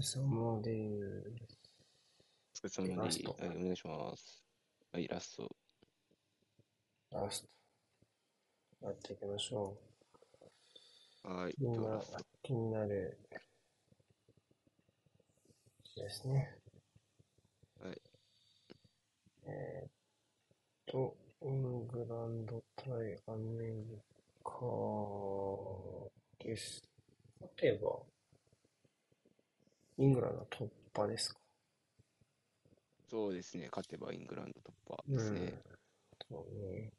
れ様です。お疲れ様です。はい、お願いします。はい、ラスト。ラスト。やっていきましょはい、う。みんな今。気になるですね。はい。えーっと、イングランド対アメリカです。例えば、イングランド突破ですか？そうですね、勝てばイングランド突破ですね。そうね。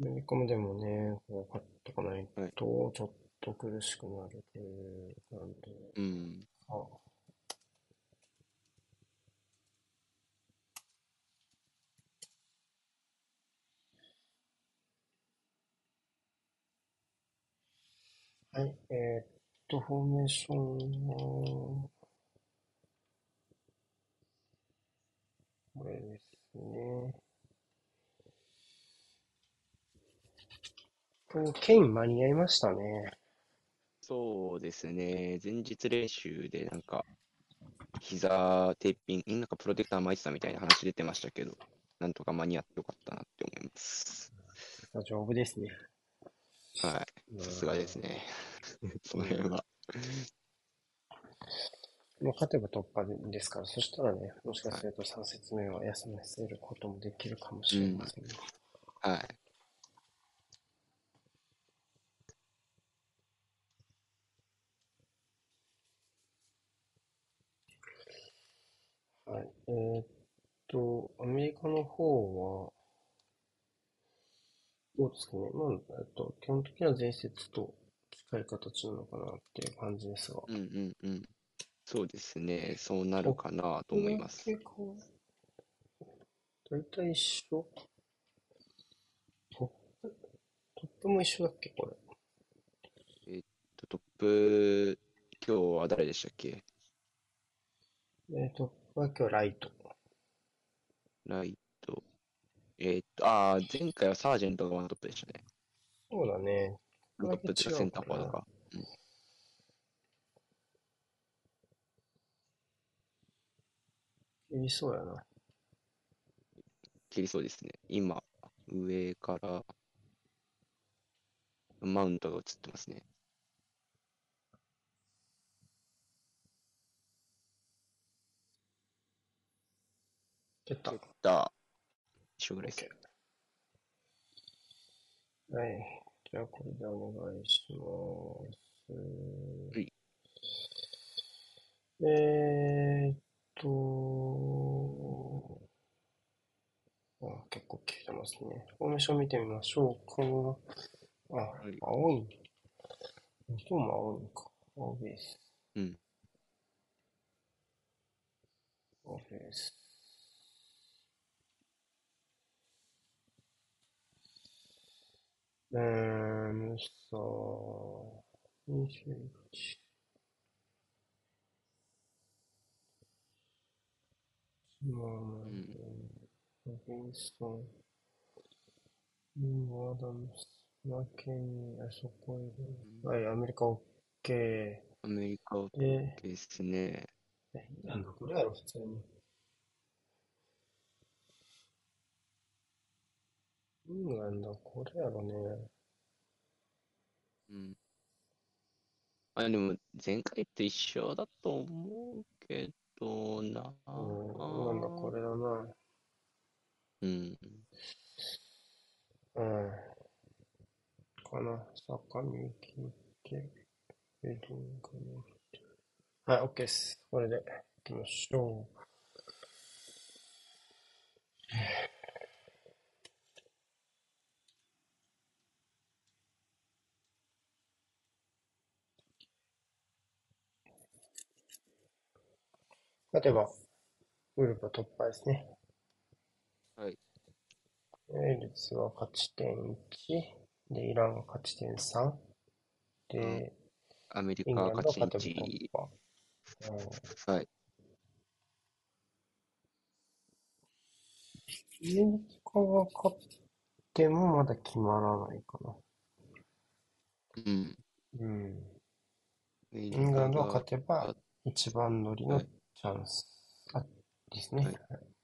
アメリカもでもね、こう勝っとかないはいと、ちょっと苦しくなるっていう感じ。うん。あ、はい、えーっと、フォーメーションは、これですね。これ、ケイン間に合いましたね。そうですね、前日練習でなんか、膝テーピング、なんかプロテクター巻いてたみたいな話出てましたけど、なんとか間に合ってよかったなって思います。丈夫ですね。はい、さすがですね。その辺は。まあ、勝てば突破ですから、そしたらね、もしかすると3節目は休ませることもできるかもしれませんね。はい。はい。えーっと、アメリカの方は、どうですかね。まあ、えっと、基本的には前節と近い形なのかなっていう感じですが。うんうんうん。そうですね、そうなるかなと思います。大体一緒トップ、トップも一緒だっけ、これ。トップ、今日は誰でしたっけ？えー、トップは今日ライト。ライト。えーっと、ああ、前回はサージェントがワントップでしたね。そうだね。ワントップっていうかセンターフォワードか。いそうやな。切りそうですね。今、上から、マウントが映ってますね。出た。蹴った。一緒ぐらいですね。はい。じゃあ、これでお願いします。はいえーっと、あ、結構切れてますね。フォーメーション見てみましょうか。あ、い青い。音も青いのか。青ベース。うん。青ベース。えー、ムサ21。シマーんロビンソン、ニーアダムス、マケニー、あそこいる。はい、アメリカ OK。アメリカ OK で、ですね。え、なんだこれやろ、普通に。イングランドはこれやろね。うん。あ、でも、前回と一緒だと思うけどな。うん、なんだこれだな。うん。うん。かな。坂に聞いて、ヘディングにはい、OK です。これで行きましょう。勝てば、ウルブ突破ですね。はい。ウェールズは勝ち点1、で、イランが勝ち点3、で、アメリイングランカドは勝勝ち点てば突1。破。うんはい。アメリカが勝ってもまだ決まらないかな。うん。うん。イイングランドがが勝てばあ一番乗りのはチャンスあですね。はい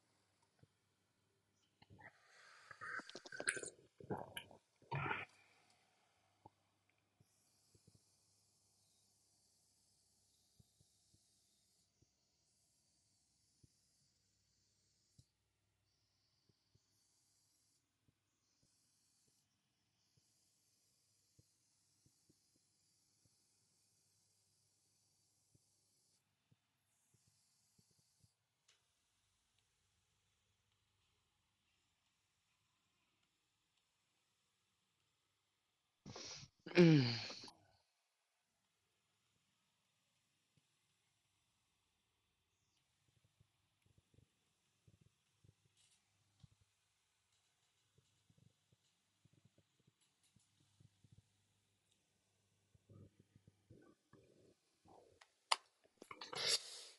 うん。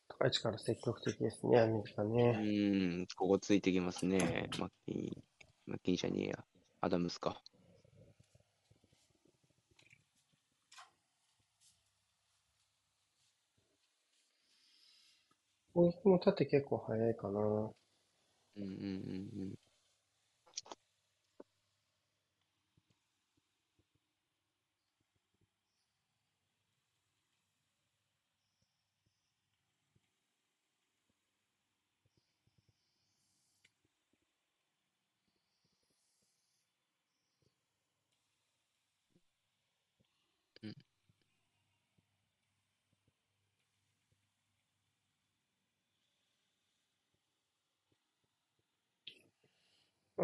高い力積極的ですね、アメリカうね。ーん、ここついてきますね。マッキー、マッキーじゃねえや。アダムスか。攻撃も縦結構速いかな。うんうんうん。うん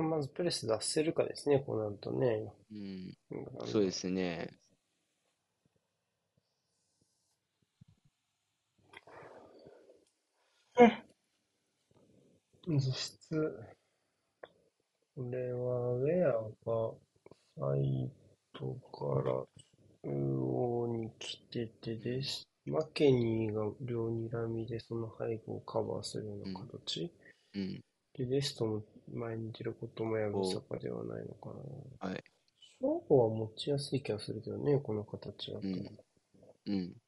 まずプレス出せるかですね、こうなるとね。うん、そうですね。実質、これはウェアがサイドから中央に来ててです。マケニーが両睨みでその背後をカバーするような形。うん、で、デストも前に出ることもやぶさかではないのかな。はい。正午は持ちやすい気がするけどね、この形だと。うんうん。うん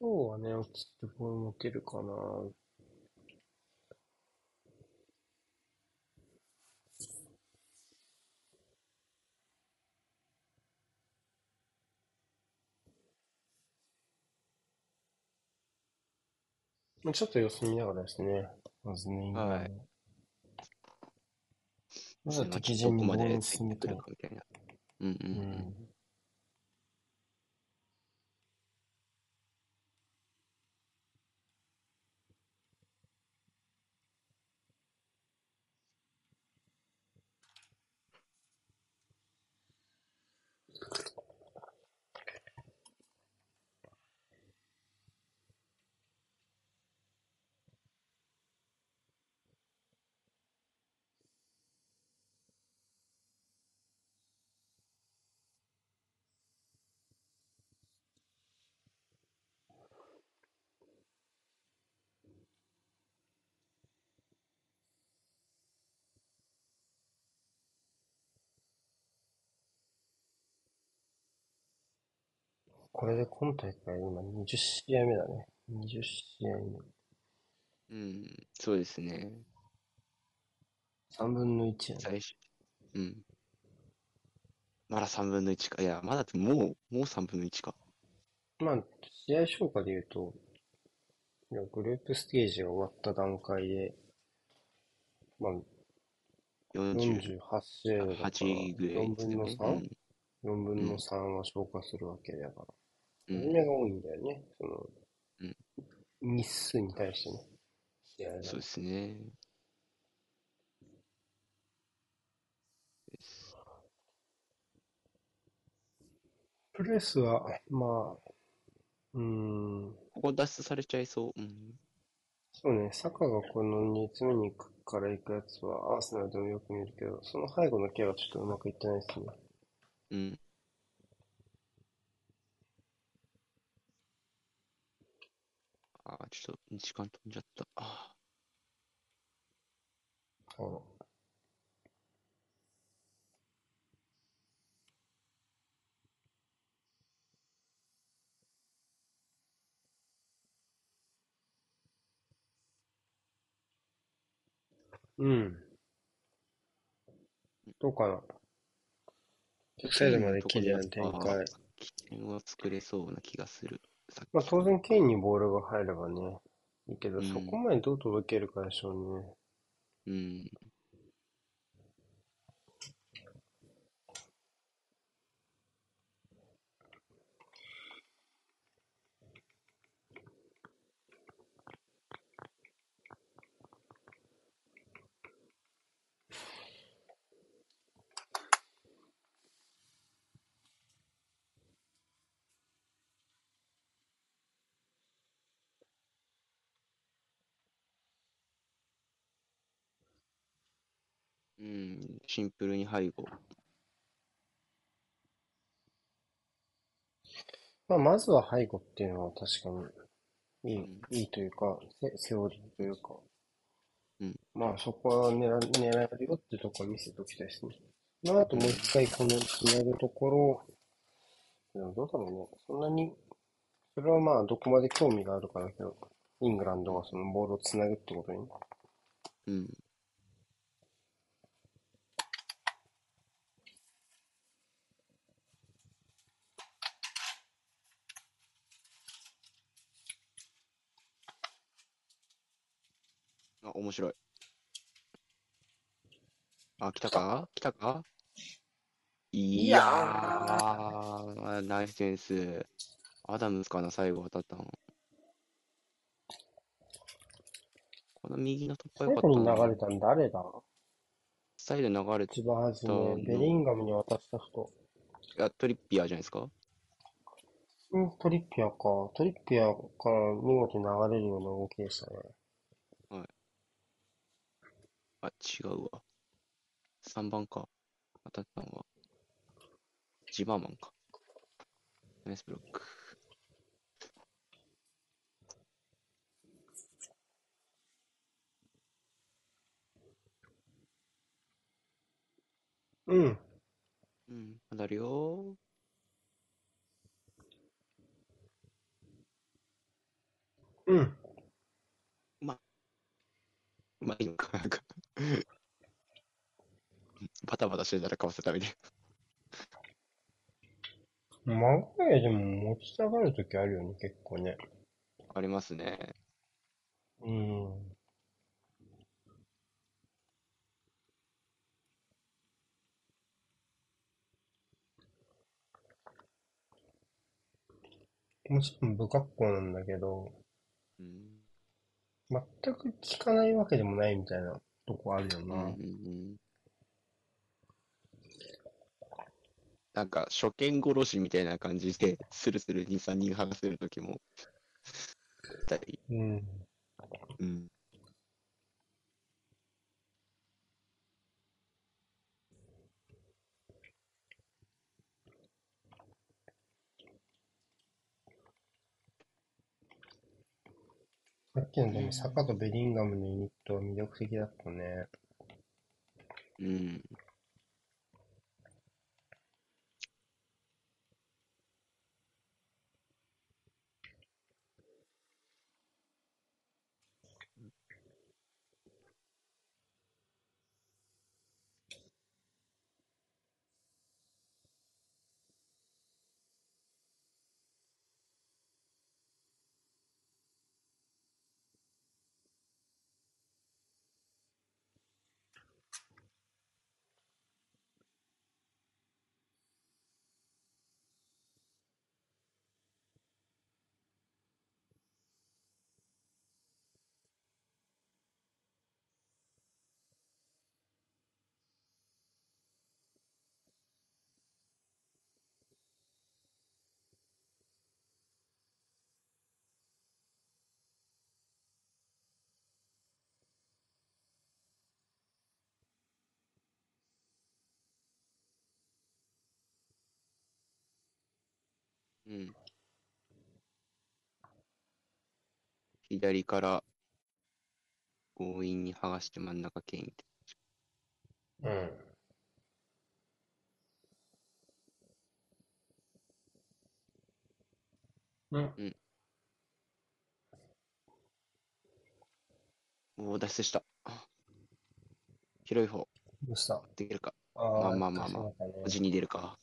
ショーはね、落ちてボール持てるかな。まあちょっと様子見ながらですね。まずね、はいまずはまあ敵陣に進めたい。るかみたいな。うんうんううん。これで今大会今20試合目だね。20試合目。うん、そうですね。3分の1やね。最初、うん。まだ3分の1か。いや、まだってもう、もう3分の1か。まあ、試合消化で言うと、いやグループステージが終わった段階で、まあ、40 48試合だから、8ぐらい4分のですよね。3?4 うん分の3は消化するわけだから。うん、みんなが多いんだよね。そのうん、日数に対してね。そうですね。プレスは、まあ、うーん、ここ脱出されちゃいそう。うん。そうね、サカがこの2つ目に来から行くやつはアーセナルでもよく見るけど、その背後のケアはちょっとうまくいってないですね。うん。あー、ちょっと時間飛んじゃった。ああのうん。どうかな。逆サイドまで綺麗な展開。起点は作れそうな気がする。まあ当然ケインにボールが入ればね、いいけど、うんそこまでどう届けるかでしょうね。うん。シンプルに背後。まあまずは背後っていうのは確かにいい、うんいいというか、セセオリーというか。うんまあそこは狙狙えるよってところ見せておきたいですね。まああともう一回このつなぐところ、でもどうだろうね。そんなに、それはまあどこまで興味があるかだけど、イングランドがそのボールをつなぐってことに。うん。面白い。あ、来たか？来たか？いやー、ナイスセンス。アダムスかな、最後当たったの。この右の突破最よかったな。後に流れたの誰だ？サイド流れて、一番初とめ、ベリンガムに渡した人。あ、トリッピアーじゃないですか？うん、トリッピアか。トリッピアから見事に流れるような動きでしたね。あ、違うわ。3番か。当たったのは。ジバーマンか。ナイスブロック。うん。うん、当たるようん。ー。うまいのか、なんか。バタバタしてたらかわせたみたいマグワイアでも持ちたがるときあるよね、結構ね。な。ありますね。うん。もちろん不格好なんだけど、うん。全く効かないわけでもないみたいなとこあるようん、うな。ん、うん。なんか、初見殺しみたいな感じで、スルスル2、3人剥がせるときも、たり、うん。うん。さっきのでもサカとベリンガムのユニットは魅力的だったね。うん。うん。左から強引に剥がして真ん中剣って。うん。うん。おお、脱出した。広い方、どうした？できるか。あまあまあまあまあ無事に出るか。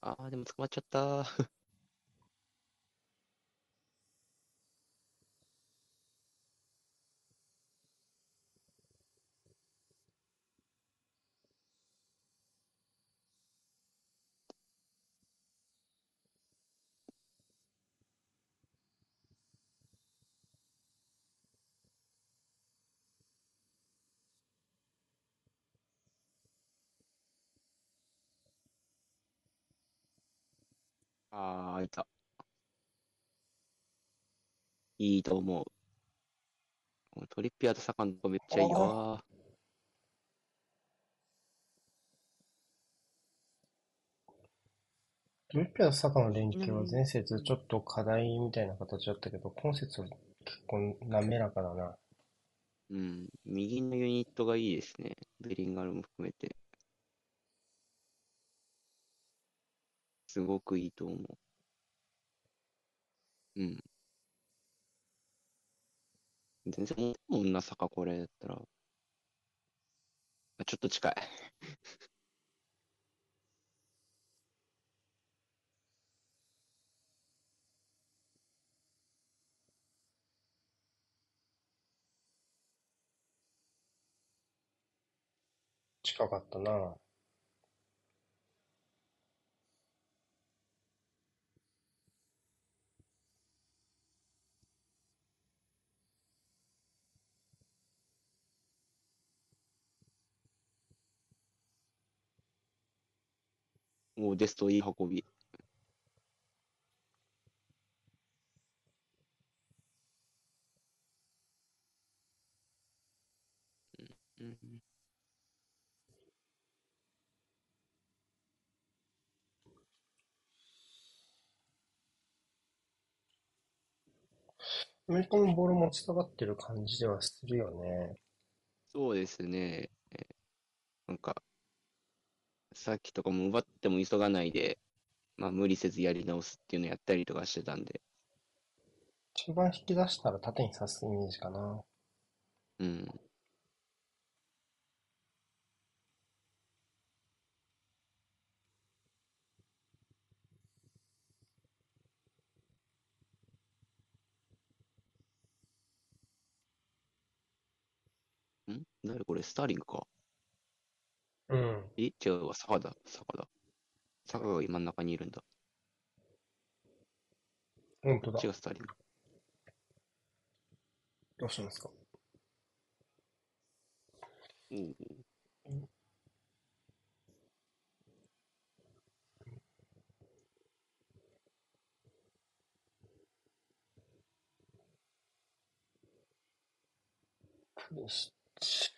ああ、でも捕まっちゃった。ああ、開いた。いいと思う。このトリッピアーとサカンドめっちゃいいわ。トリッピアとサカの連携は前節ちょっと課題みたいな形だったけど、今節は結構滑らかだな。うん。右のユニットがいいですね。ベリンガルも含めて。すごくいいと思う。うん。全然思うもんな、坂これだったら。あちょっと近い。近かったな。もうデストいい運び。うんうんアメリカもボール持ちたがってる感じではするよね。そうですね。えーなんか、さっきとかも奪っても急がないで、まあ無理せずやり直すっていうのやったりとかしてたんで、中盤引き出したら縦に刺すイメージかな。うん。ん？誰これ？スターリングかうん。え？違うわ、坂だ、坂だ。坂が真ん中にいるんだ。本当だ違。う、スターリング。どうしますか？おうプリシッチ。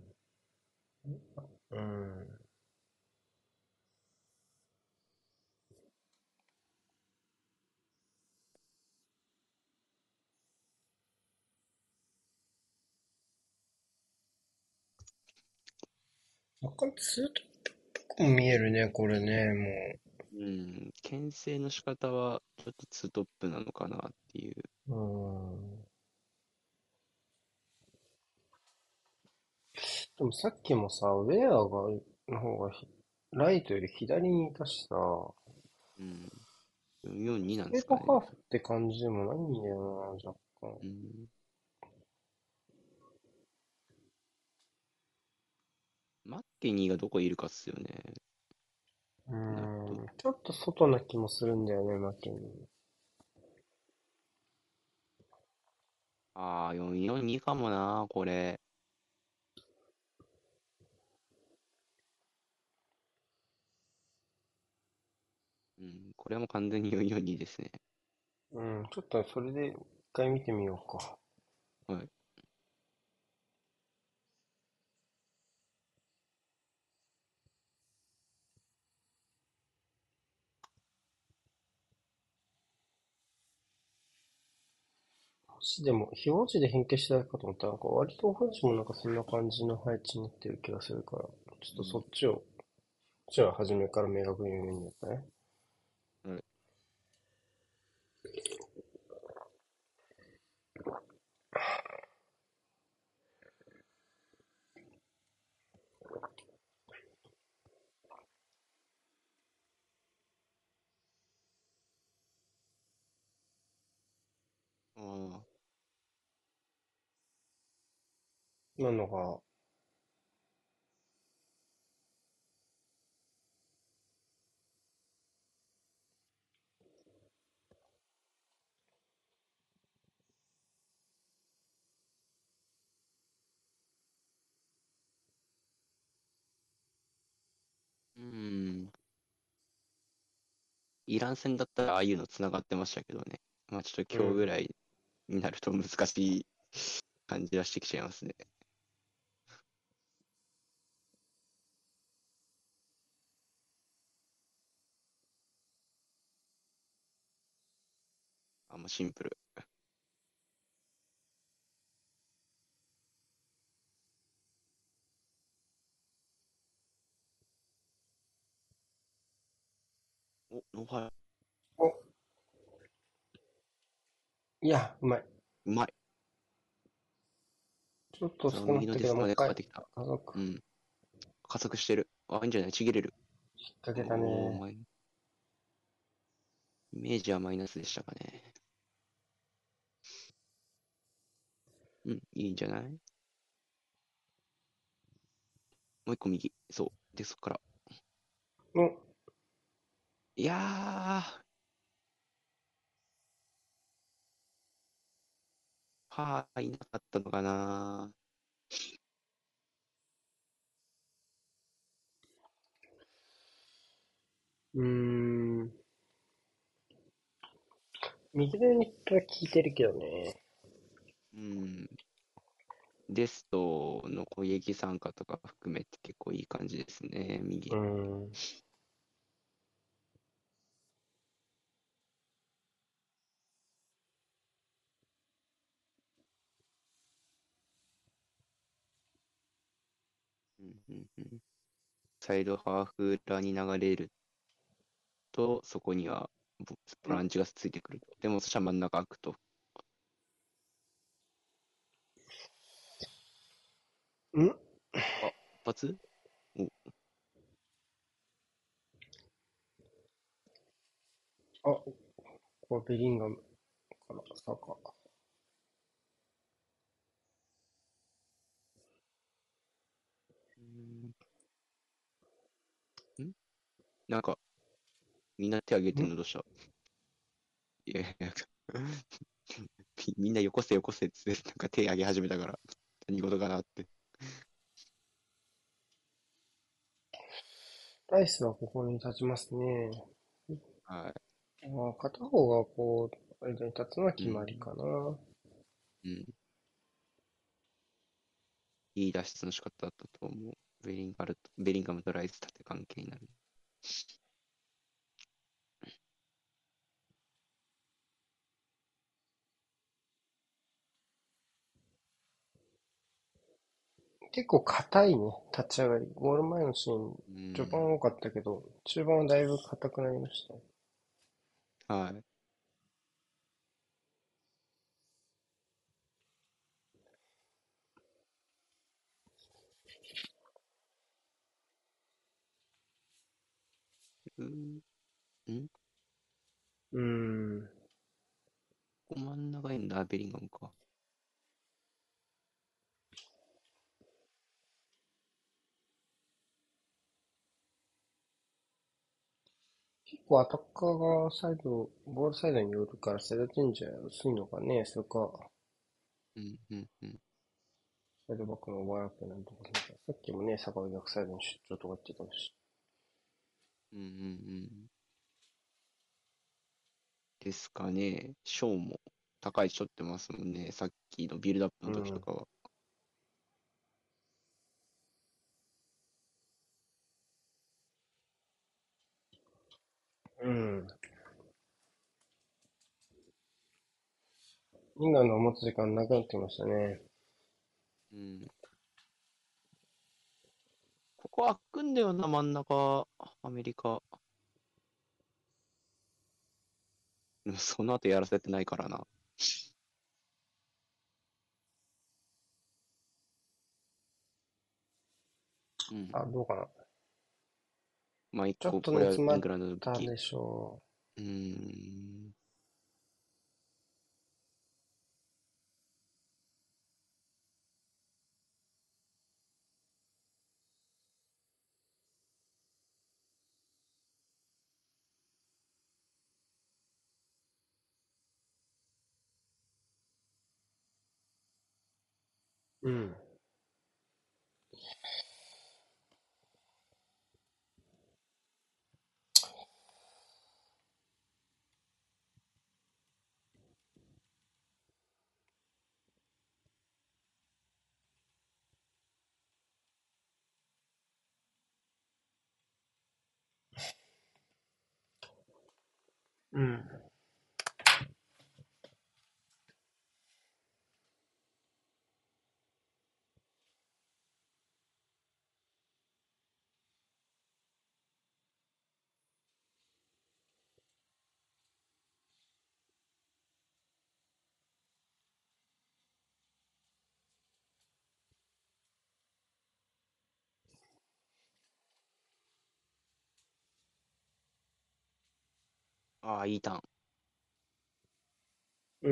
若干ツートップっぽくも見えるね、これね、もうん。牽制の仕方は、ちょっとツートップなのかなっていう。う。うん。でもさっきもさ、ウェアが、の方がひライトより左にいたしさ、うん。4-2なんですかね。ハーフって感じでもないんだよな、若干。うん。マッケニーがどこいるかっすよね。うん、ちょっと外な気もするんだよね、マッケニー。ああ、442かもな、これ。うん、これも完全に442ですね。うん、ちょっとそれで一回見てみようか。はい。でも、非文字で変形したいかと思ったら、なんか割と本字もなんかそんな感じの配置になってる気がするから、ちょっとそっちを、そっちは初めから明確に言うんだよね。はい。ああ、なのが、うん。イラン戦だったらああいうの繋がってましたけどね。まあちょっと今日ぐらいになると難しい感じはしてきちゃいますね。もうシンプル。お、ノーファイお、いや、うまい。うまい。ちょっとそ少なかっう一回までかかってきた。加速うん。加速してる。あ、いいんじゃない？ちぎれる。引っ掛けたね。イメージはマイナスでしたかね。うん、いいんじゃない？もう一個右。そう。で、そっから。お、いやー。はあ、いなかったのかな。うーん。右のユニットは効いてるけどね。うん。デストの攻撃参加とか含めて結構いい感じですね。右う。ん。うんうんうんサイドハーフ裏に流れると、そこにはボボランチがついてくると。でも、そしたら真ん中開くと。ん？一発あ、ここはベリンガムからサカ。うん。ん？なんか、みんな手挙げてんの？どうした？いやいや、み みんなよこせよこせって、なんか手挙げ始めたから、何事かなって。ライスはここに立ちますね。はい。あー片方がこう、間に立つのは決まりかな。うん。いい脱出の仕方だったと思う。ベリンガルと、ベリンガムとライス縦関係になる。結構硬いね、立ち上がり。ゴール前のシーン、うん。序盤多かったけど、中盤はだいぶ硬くなりましたね。はい。うん。んうーん。ここ真ん中にダーベリンガムか。構アタッカーがサイド、ボールサイドに寄るからセダチェンジャー薄いのかね。それか、うん、うん、うん。サイドバックのオーバーラップなんとかさっきもね、坂井逆サイドに出張とか言ってたし。うん、うん、うん。ですかね。ショーも高い位置取ってますもんね。さっきのビルドアップの時とかは。うん。イングランドの持つ時間なくなってきましたね。うん。ここ開くんだよな、真ん中、アメリカ。その後やらせてないからな。うん。あ、どうかな。まあ、一ちょ個、っとね詰まっこれはイングランドの武器。たでしょうーん。う。うん。うああ、いいターン。う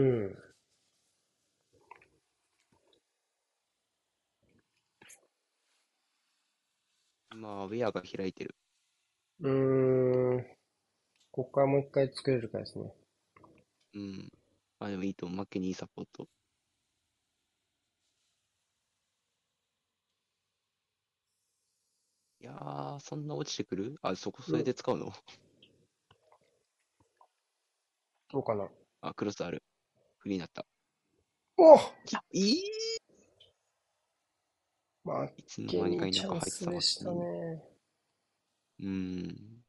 ん。まあ、ウェアが開いてる。うーん。ここからもう一回作れるかですね。うん。まあでもいいと思う。マッケニーサポート。いやー、そんな落ちてくる？あ、そこ、それで使うの？どうかな。あ、クロスある。フリーになった。おいや、いいまあ、いつのケ間にか田舎入ってたスでしたね。ね。うん。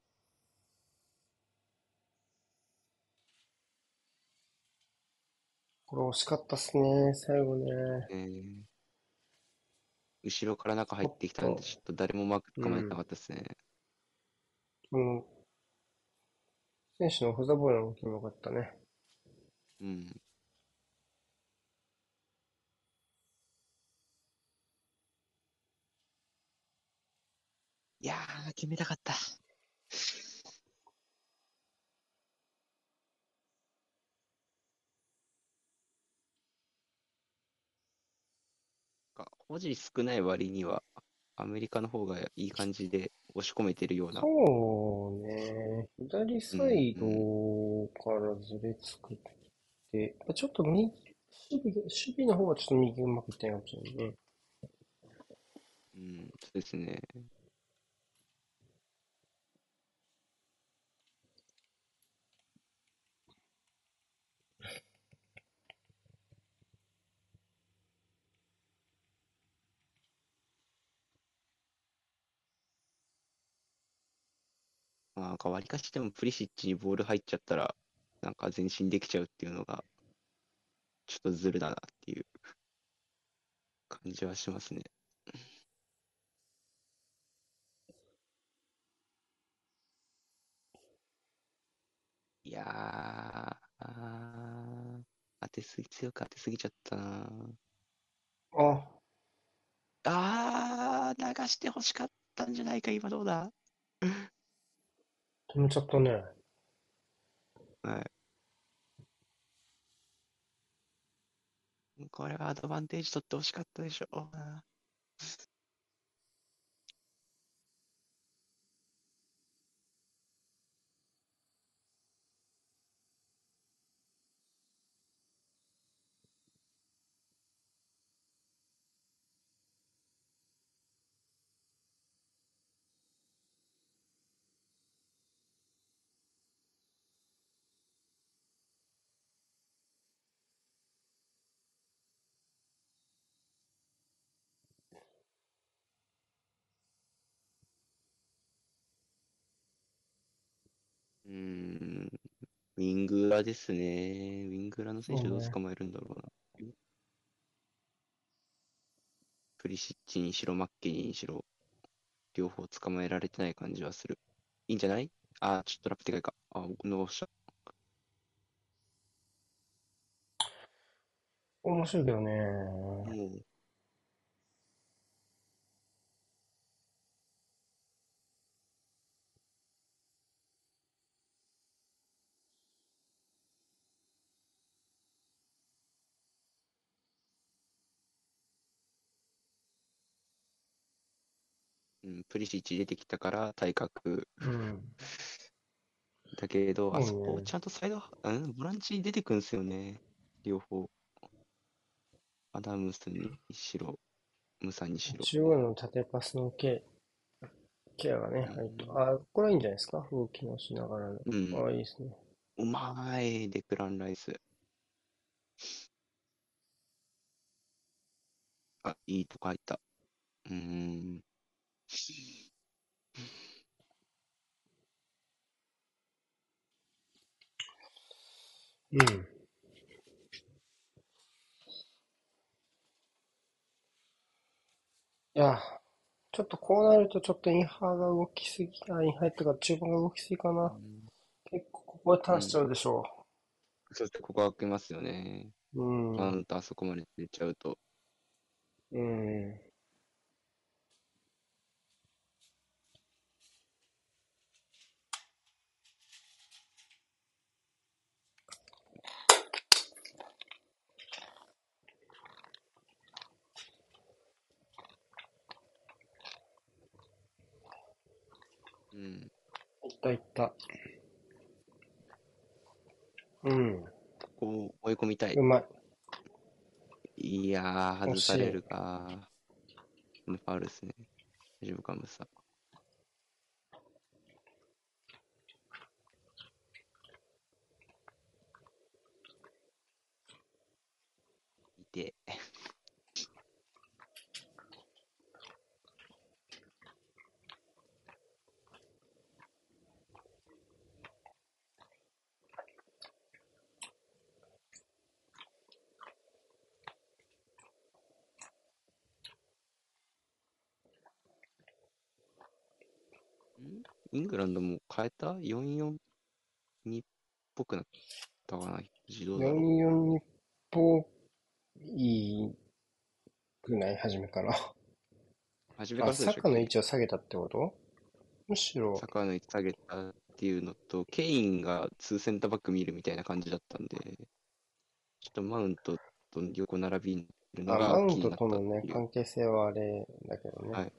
これ惜しかったっすね、最後ね。えー後ろから中入ってきたんで、ちょっと誰もマーク捕まえてなかったですね。この、選手のオフザボールの動きも良かったね。うん。いやー、決めたかった。か保持少ない割には、アメリカの方がいい感じで押し込めてるような。そうね。左サイドからずれ作って、ちょっと右、守備が、守備の方はちょっと右うまくいってないかもしれないね。うん、そうですね。なんか割りかしでもプリシッチにボール入っちゃったら、なんか前進できちゃうっていうのが、ちょっとずるだなっていう感じはしますね。いやー、あー当てすぎ、強く当てすぎちゃったな。あ、あー、流してほしかったんじゃないか、今どうだ？止めちゃったね。はい。これはアドバンテージ取ってほしかったでしょううーん、ウィングラですね。ウィングラの選手どう捕まえるんだろうな。プリシッチにしろ、マッケニーにしろ、両方捕まえられてない感じはする。いいんじゃない？あー、ちょっとラップでかいか。あ、伸ばした。面白いけどね。もう、うん、プリシッチ出てきたから体格うん。だけど、あそこちゃんとサイド、うん、ボランチ出てくんすよね。両方。アダムスにしろ、ムサにしろ。中央の縦パスのケケアがね、入ってあ、これはいいんじゃないですか？動きのしながらの。うんあ、いいですね。うまい、デクラン・ライス。あ、いいとこ入った。うーん。うん。いや、ちょっとこうなるとちょっとインハーが動きすぎ、あ、インハーっていうか中盤が動きすぎかな。結構ここでターンしちゃうでしょそしてここ開けますよね。う。うん。カウントあそこまで出ちゃうと。うん。うん。いったいった。うん。こう追い込みたい。うまい。いやー、外されるか。ファウルですね。大丈夫か、ムサ。いて。んイングランドも変えた ?4-4-2 っぽくなったかな？自動だろう。44日ぽいくない初めから。あ、初めからそうでしょサッカーの位置を下げたってこと？むしろサ、ッカーの位置下げたっていうのと、ケインが2センターバック見るみたいな感じだったんで、ちょっとマウントと横並びにるのあ、マがウント気になったってとのね、いう。関係性はあれだけどね。はい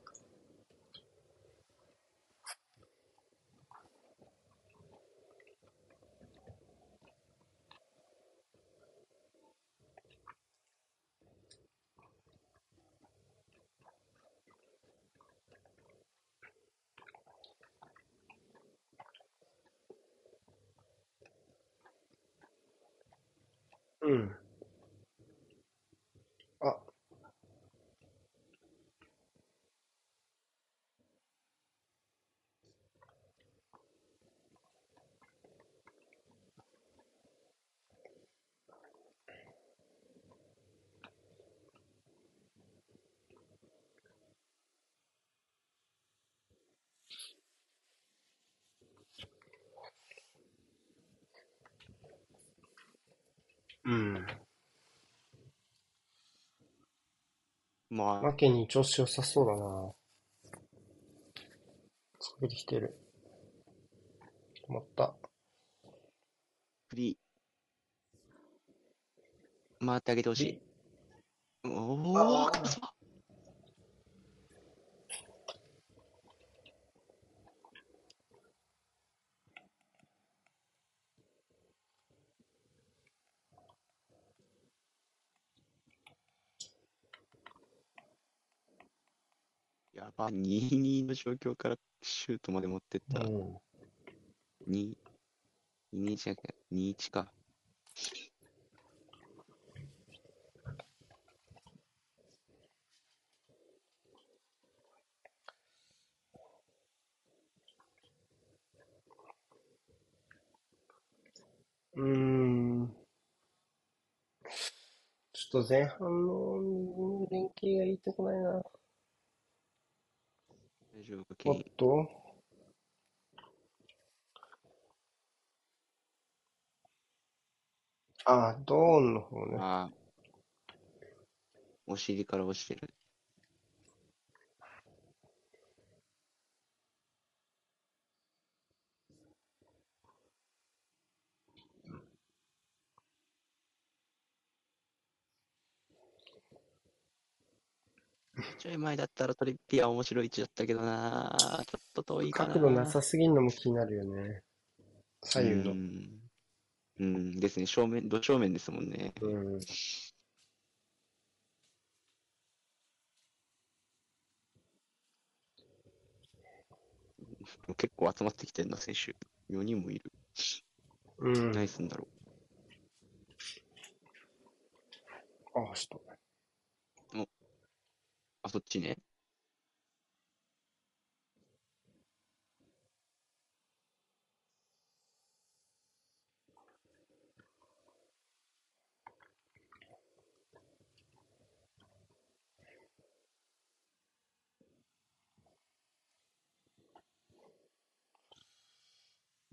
うん。あ、うん。まあ、マケに調子良さそうだな。作りきてる。止まった。フリー。回ってあげてほしい。おあーー、くやば、2-2の状況からシュートまで持ってった。うん。2、2-2じゃなくて、2-1か。うーん。ちょっと前半の連携が言いたくないな。大丈夫か、っ。とあ、ドーンの方ね。ああ、お尻から落ちてる。ちょい前だったらトリッピア面白い位置だったけどな。ちょっと遠いかな。角度なさすぎんのも気になるよね。左右のう。ん。うんですね。正面、ど正面ですもんね。うん。結構集まってきてるな、選手。4人もいる。うん。何すんだろあ、ちょっと。う。あ、そっちね。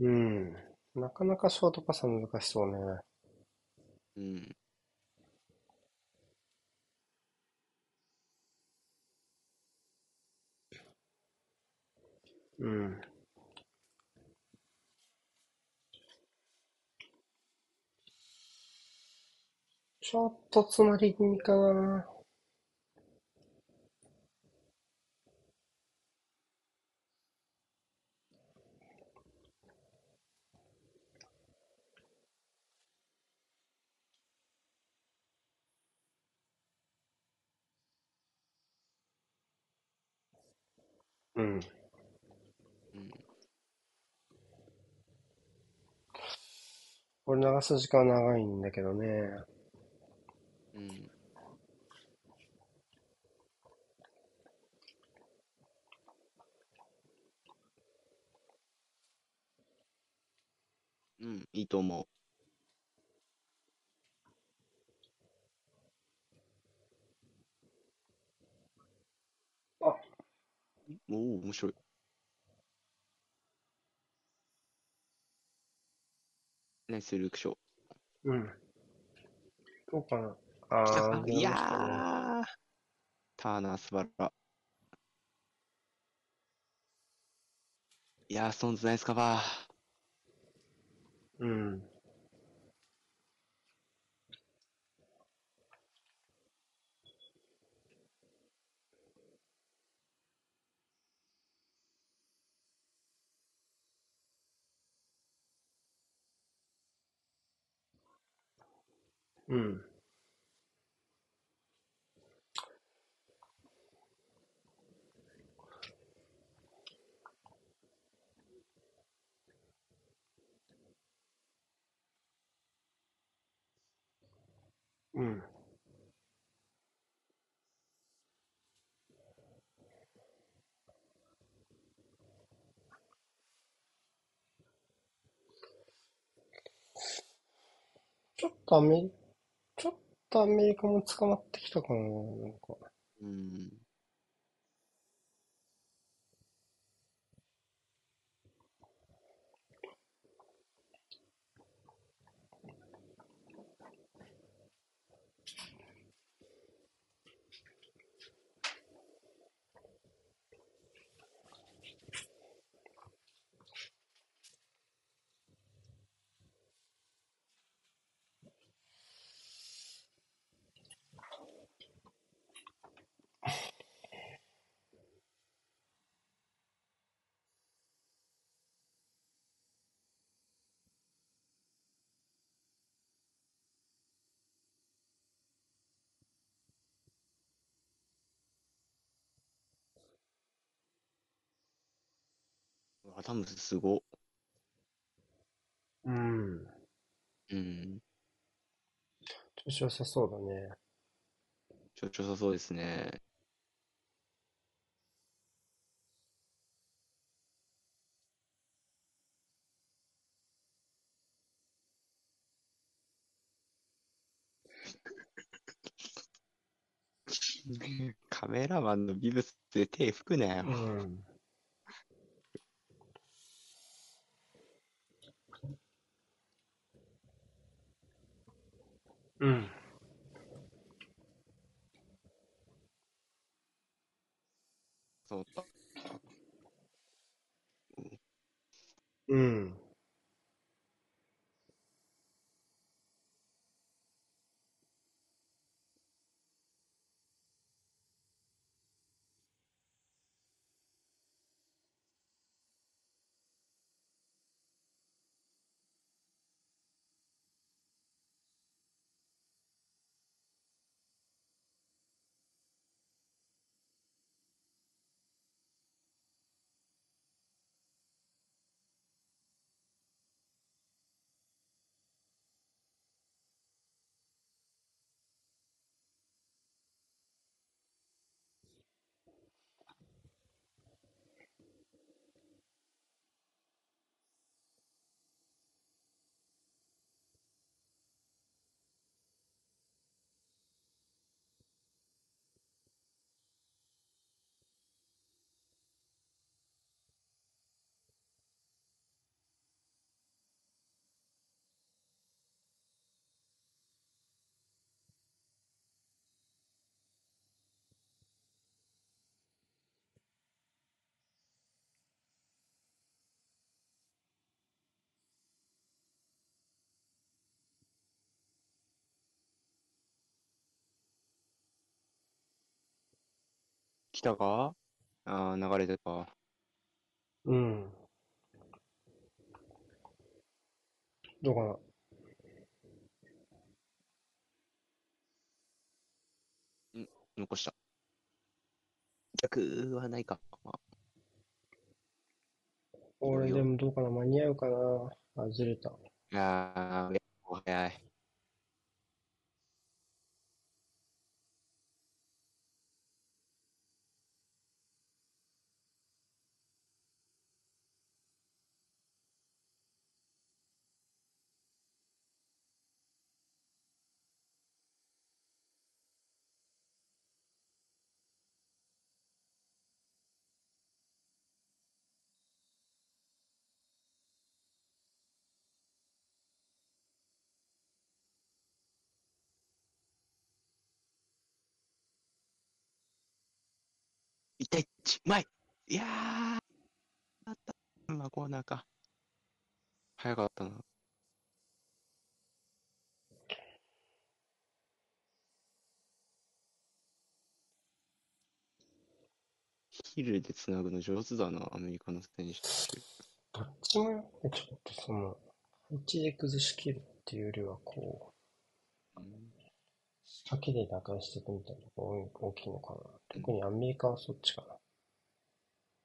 うん。なかなかショートパスは難しそうね。うん。うん。ちょっと詰まり気味かな。うん。うん。これ流す時間は長いんだけどね。うん。うん、いいと思あ、う。おお、面白い。ナイスルークショー。うん。どうかな。あいや。ー、ターナー素晴ら。いやー、ストーンズナイスカバー。うん。うん。うん。ちょっとアメリ、っとアメリカも捕まってきたかな、なんか。うん。アダムズすご。うん。うん。調子良さそうだね。調子良さそうですね。カメラマンのビブスで手拭くなよ。うんうん。そうだ。うん。来たか？ああ、流れてた。うん。どうかな残した。逆はないか。まあ俺でもどうかな間に合うかなあ、ずれた。いやー、結構早い。1対1、うまいいやー、あった。まあ、コーナーか。早かったな。ヒルでつなぐの上手だな、アメリカの選手たち。どっちもやっぱちょっとその、配置で崩しきるっていうよりは、こう、仕掛けで打開していくみたいなのが大きいのかな。特にアメリカはそっちかな。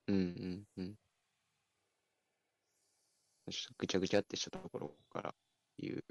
うんうんうん。ぐちゃぐちゃってしたところから言う。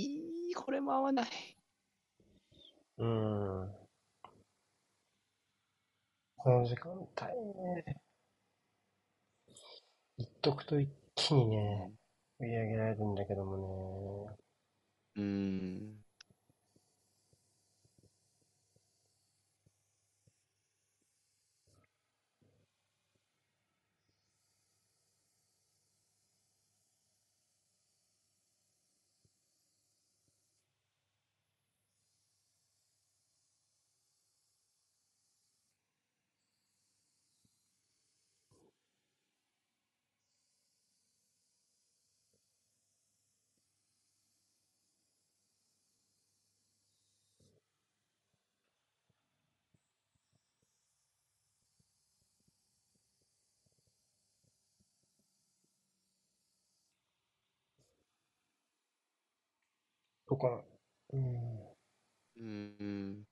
いい、これも合わない。うーん。この時間帯ね。一得と一気にね、売り上げられるんだけどもね。うん。とか、うん。うーん。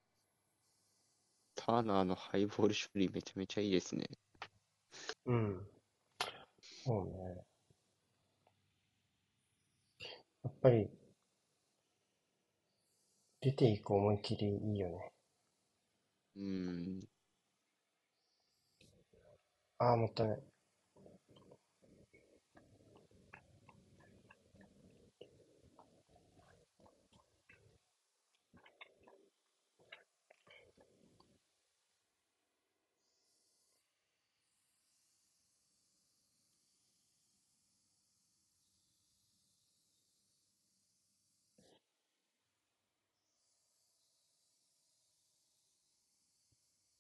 ターナーのハイボール処理めちゃめちゃいいですね。うん。そうね。やっぱり、出ていく思い切りいいよね。うーん。ああ、もったいない。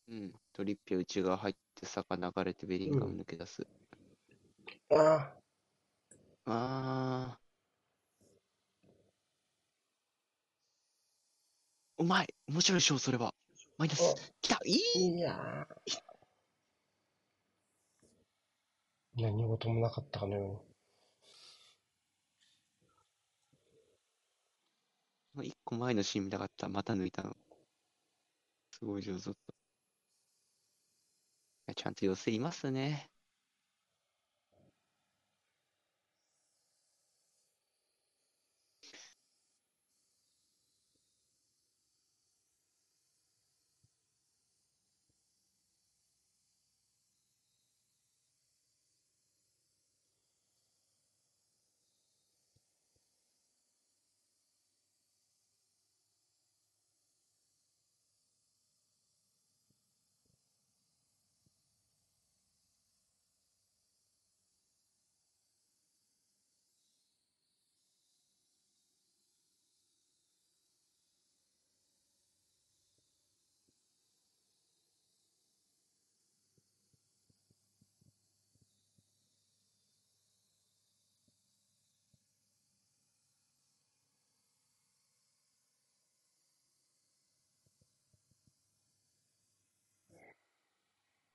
うん。トリッピア内側入って坂流れてベリンガム抜け出す。ああ、あー。うまい面白いでしょ、それは。マイナス。きたいいいやー。何事もなかったかのよ一個前のシーン見たかった。また抜いたの。すごい上手だった。ちゃんと寄せいますね。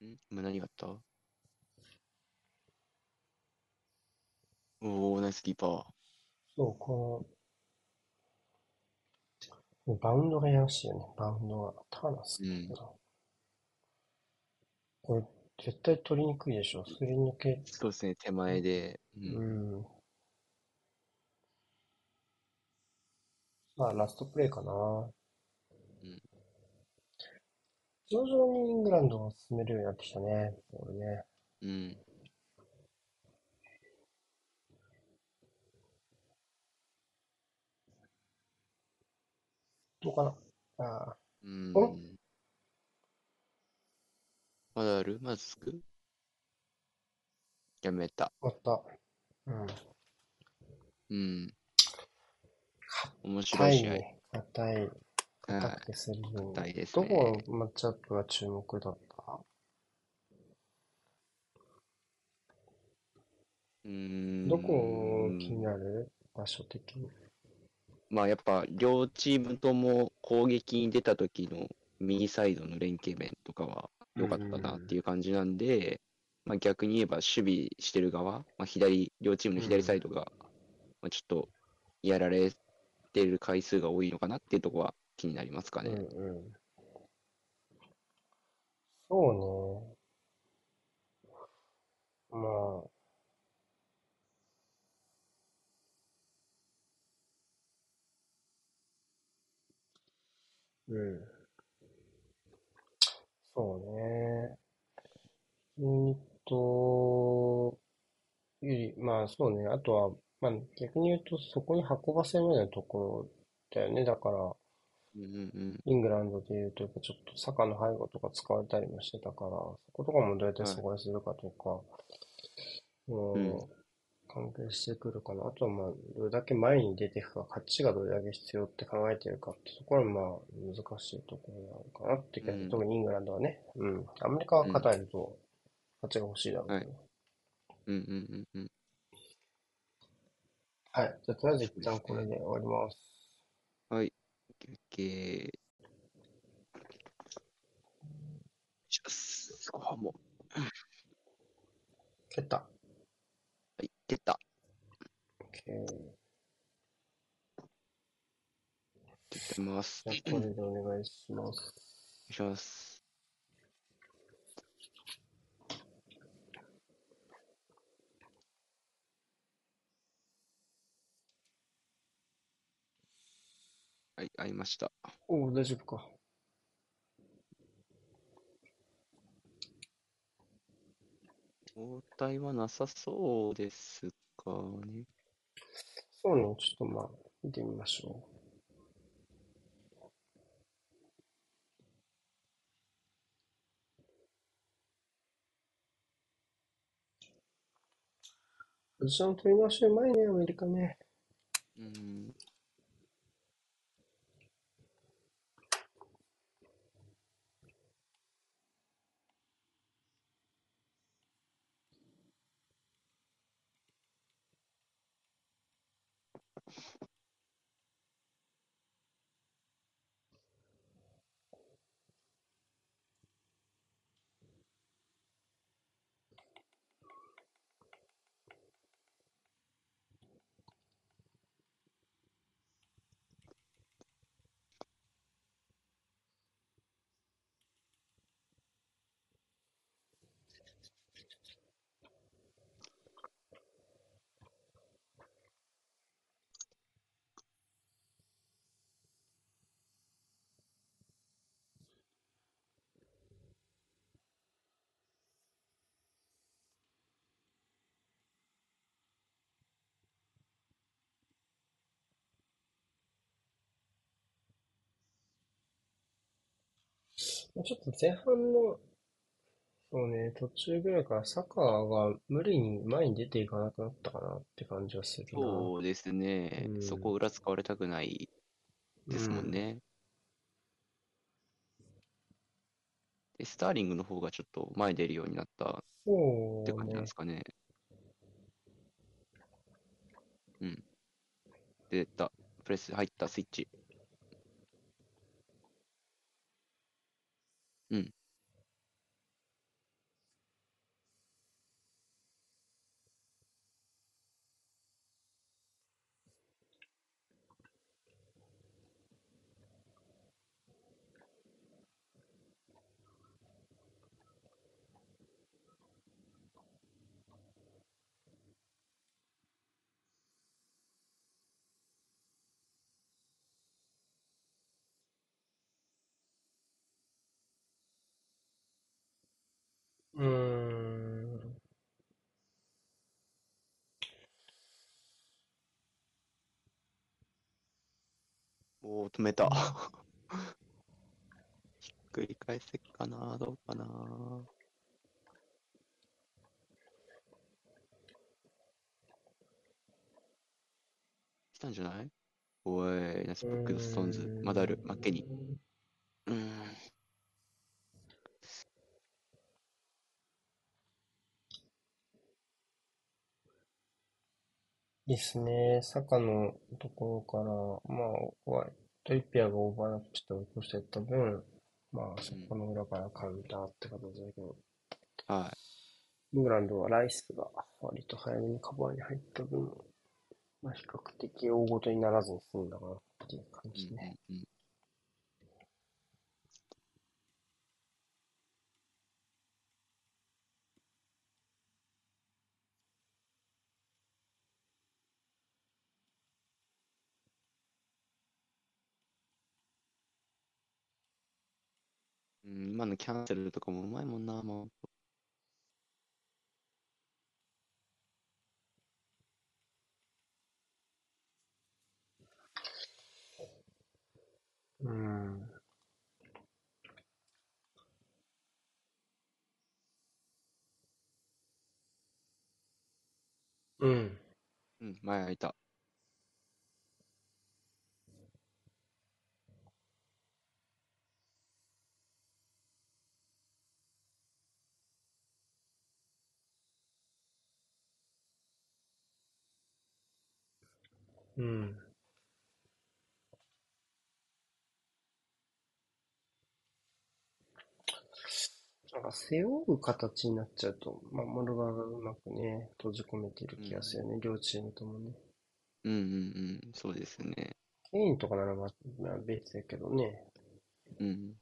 ん？今何があった？おー、ナイスキーパー。そう、この、バウンドがやらしいよね、バウンドが。ターナー好きだけど。これ、絶対取りにくいでしょ。すり抜け、そうですね、手前で。う。うんん。まあ、ラストプレーかな。うん徐々にイングランドを進めるようになってきたね、ね。うん。どうかな？ああ、うんお？まだある？まずつく？やめた。終わった。うん。うん。面白硬い試合。硬い。硬はくてスリリング。硬いですどねこのマッチアップが注目だった？い。うーん。どこ気になる？場所的に。まあやっぱ両チームとも攻撃に出た時の右サイドの連携面とかは良かったなっていう感じなんで、まあ逆に言えば守備してる側、まあ左、両チームの左サイドが、まあちょっとやられてる回数が多いのかなっていうところは気になりますかうんね。うん。そうね。まあ、うん。そうね。ユニットより、まあそうね。あとは、まあ逆に言うとそこに運ばせるようなところだよね。だから、うんうんイングランドで言うと、やっぱちょっとサカの背後とか使われたりもしてたから、そことかもどうやって阻害するかとか、うんうん関係してくるかな。あとはまあ、どれだけ前に出ていくか、勝ちがどれだけ必要って考えてるかってところはまあ、難しいところなのかなって気がするうん特にイングランドはね。うん。アメリカは勝たないと、勝ちが欲しいだろうけど。うんうんうんうん。はい。じゃあ、とりあえず一旦これで終わります。はい。OK。します。ご飯も。蹴った。はい、出た。OK。ってます。じゃあ、お願これでお願いします。いします。はい、会いました。おお、大丈夫か。交代はなさそうですかね。そうね、ちょっとまあ、見てみましょう。ポジション取り直しうまいね、アメリカね。うん。ちょっと前半の、そうね、途中ぐらいからサッカーが無理に前に出ていかなくなったかなって感じはするな。そうですね。うんそこ裏使われたくないですもんね。で、スターリングの方がちょっと前に出るようになったって感じなんねですかね。うん。出た。プレス入ったスイッチ。うおー、止めた。ひっくり返せっかな、どうかな。来たんじゃない？おい、ナイスブックのストーンズ。まだある、マッケニー。うーん。ですね。坂のところから、まあ、ホワイトリッピアがオーバーラップして落としてった分、まあ、そこの裏からカウンターって形だけど、はイングランドはライスが割と早めにカバーに入った分、まあ、比較的大ごとにならずに済んだかなっていう感い。うんじね。うんうん。今のキャンセルとかもうまいもんな、もう。うん。うん。うん、前空いた。うん。なんか背負う形になっちゃうと、守る側がうまくね、閉じ込めてる気がするよね、両チームともね。うんうんうん、そうですね。ケインとかならまあ、まあ別だけどね。うん。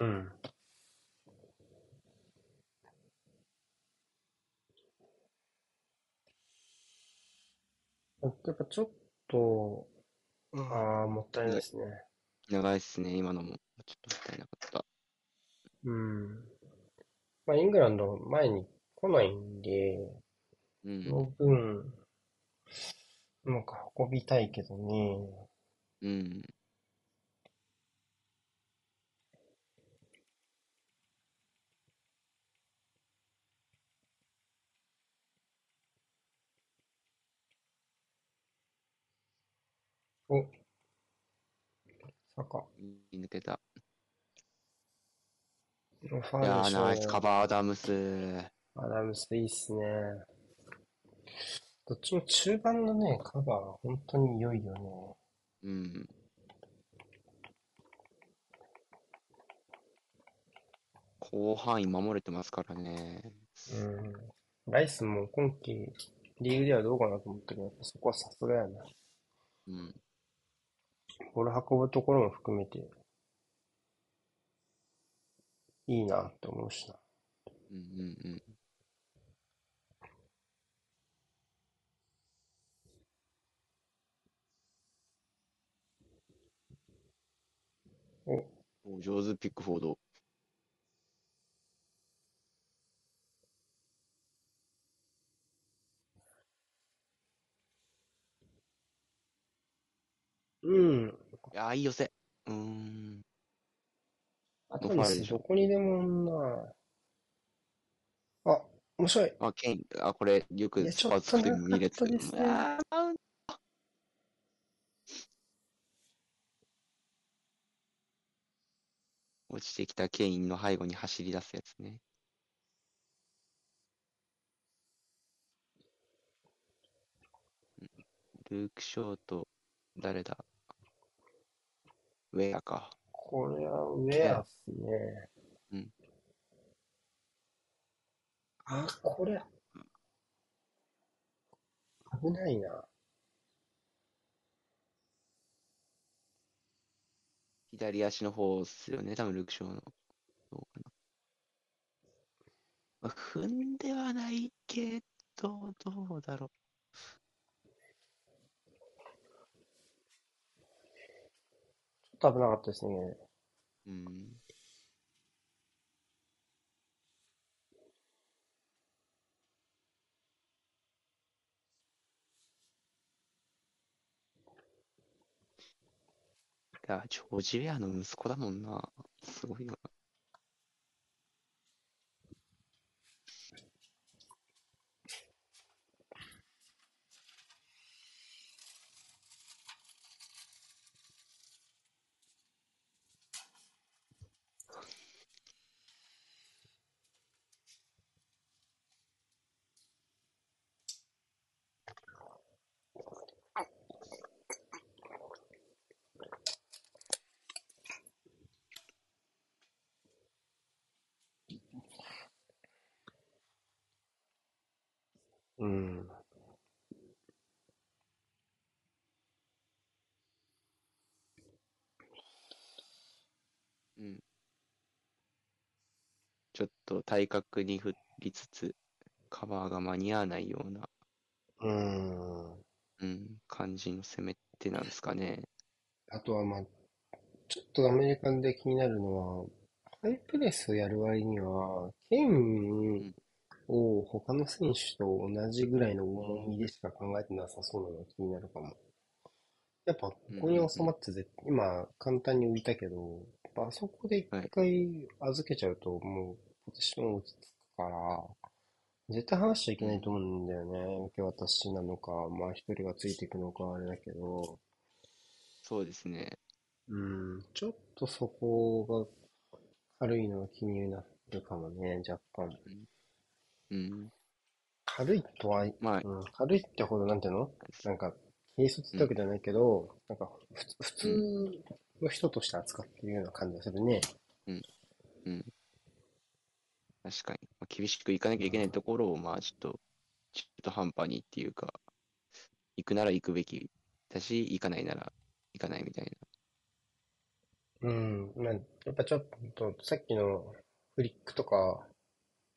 うん。やっぱちょっと、ああ、もったいないですね。長いっすね、今のも。ちょっともったいなかった。うん。まあ、イングランド前に来ないんで、うん。その分、なんか運びたいけどね。うん。お、サカ。抜けた。ファいやー、ナイスカバー、アダムス。アダムスいいっすね。どっちも中盤のね、カバーが本当に良いよね。うん。広範囲守れてますからね。うん。ライスも今季、リーグではどうかなと思ったけど、やっぱそこはさすがやな。うん。ボール運ぶところも含めて、いいなって思うしな。うんうんうん。お、お上手、ピックフォード。うん。いやー、いい寄せ。うーん。アダムスどこにでもな。あ、面白い。あ、ケイン、あ、これ、よくスパーツっと長かったですね落ちてきたケインの背後に走り出すやつね。うんルーク・ショート、誰だ？ウェアか。これはウェアっすね。うん。あ、これ。危ないな。左足の方っすよね、多分ルーク・ショーの。どうかな。まあ、踏んではないけど、どうだろちょっと危なかったですね。う。ん。いや、ジョージ・ウェアの息子だもんな。すごいよな。ちょっと体格に振りつつ、カバーが間に合わないような、うん。うん、感じの攻め手なんですかね。あとはまあ、ちょっとアメリカで気になるのは、ハイプレスをやる割には、ケインを他の選手と同じぐらいの重みでしか考えてなさそうなのが気になるかも。やっぱ、ここに収まってぜ、今、簡単に浮いたけど、やっぱあそこで一回預けちゃうと、もう、ポジション落ち着くから、絶対話しちゃいけないと思うんだよね。受け渡しなのか、まあ一人がついていくのかあれだけど、そうですね。うん、ちょっとそこが軽いのが気になるかもね、若干。うん。うん軽いとは、まあ、うん、軽いってほど、なんていうの？なんか、軽率ってわけじゃないけど、なんかふつ、普うん、通の人として扱っているような感じがするね。うん、うん。確かに。まあ、厳しくいかなきゃいけないところを、まあ、ちょっと、中途半端にっていうか、行くなら行くべきだし、行かないなら行かないみたいうん、まあ、やっぱちょっと、さっきのフリックとか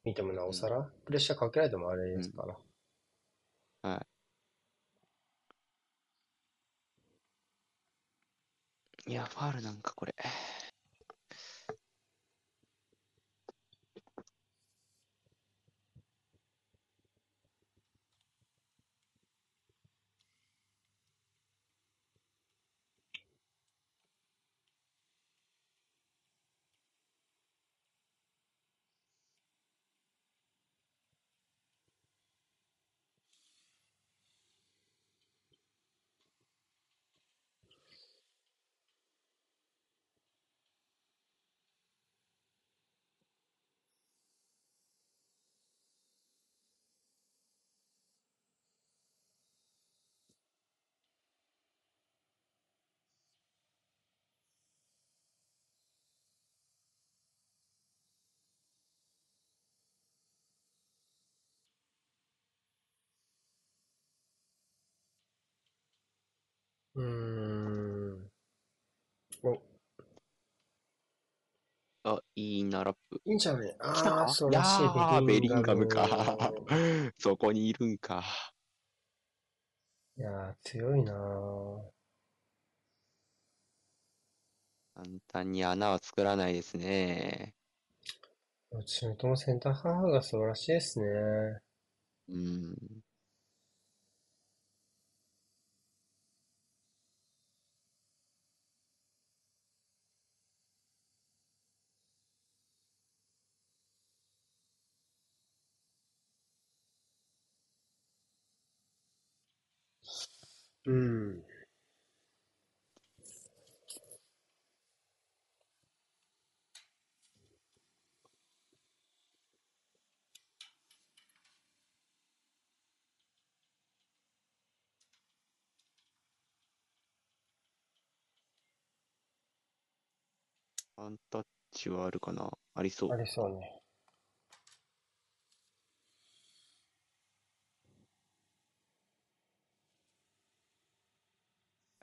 見てもなおな。うん、さら、プレッシャーかけられてもあれうん。ですから。はい。いや、ファールなんかこれ。うーん。お、あ、いいな、ラップ。いいんじゃないああそうらしい、ベリー、ベンガリンガムか。ム。そこにいるんか。いやー、強いなー。簡単に穴は作らないですね。どちらともセンターハーフが素晴らしいですね。うん。うん。ワンタッチはあるかな？ありそう。ありそうね。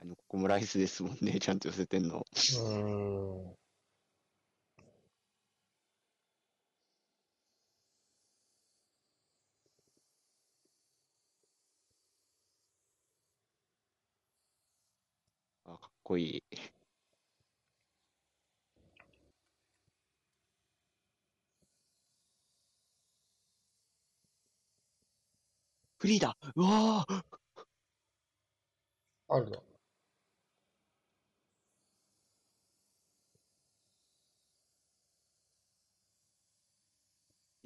あの、ここもライスですもんね。ちゃんと寄せてんの。うん。あ、かっこいい。フリーだうわーあるの。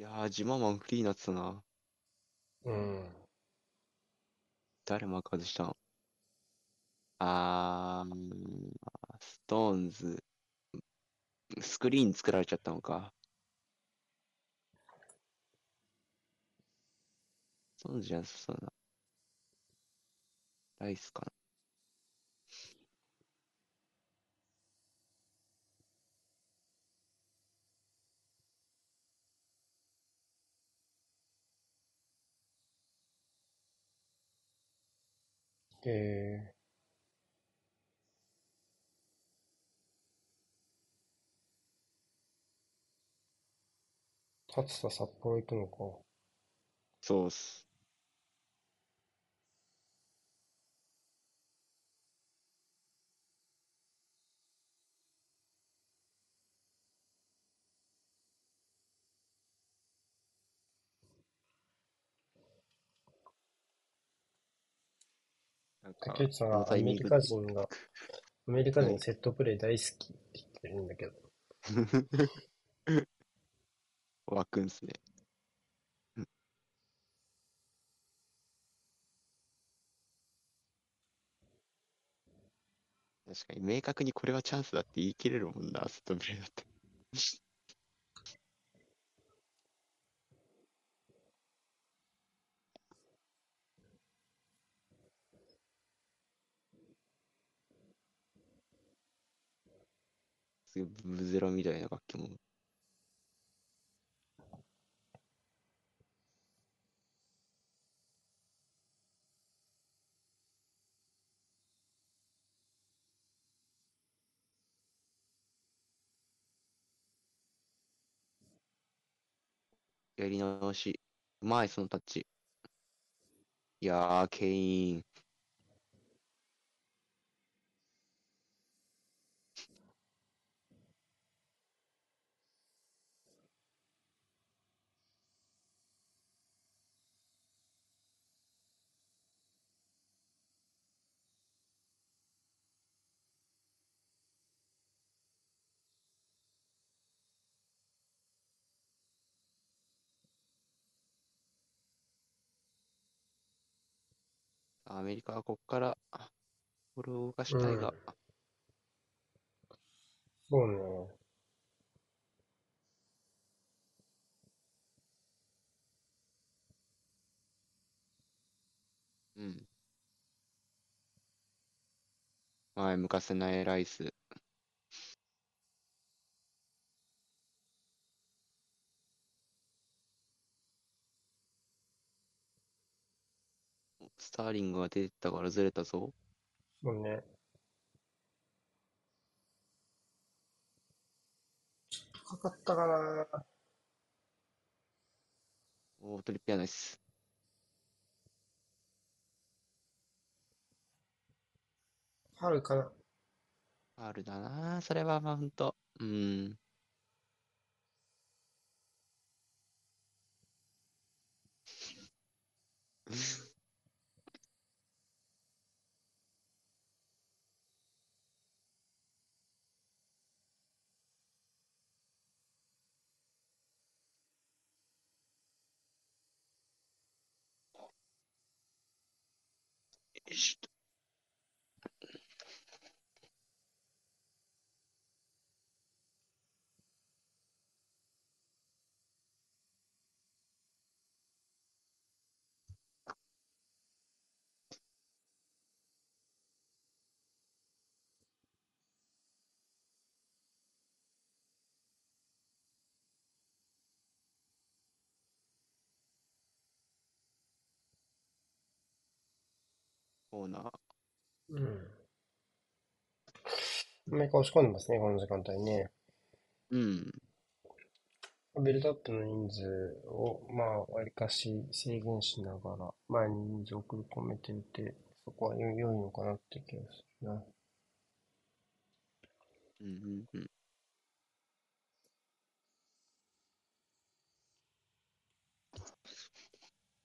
やー、ジママンフリーになってたな。うん。誰マーク外したん？あー、ストーンズ、スクリーン作られちゃったのか。ストーンズじゃなさそうだな。ライスかな。えー、立田札幌行くのか。そうっす。竹内さんがアメリカ人が、アメリカ人セットプレイ大好きって言ってるんだけど。湧くんすね。確かに明確にこれはチャンスだって言い切れるもんな、セットプレイだって。すごいブブゼロみたいな楽器も。やり直し。うまい、そのタッチ。いやー、ケイン。メリカはここからボールを動かしたいが、そうね。うん。前向かせないライス。スターリングが出てったからずれたぞ。そうね。ちょっとかかったかな。おー、トリッピアナイス。ファウルかな。ファウルだなそれはマウント。うん。finished. よいしょコーナー。うん。アメリカ押し込んでますね、この時間帯ね。うん。ビルドアップの人数を、まあ、わりかし制限しながら、前に人数を送り込めていて、そこは良いのかなって気がするな。うんうんうん。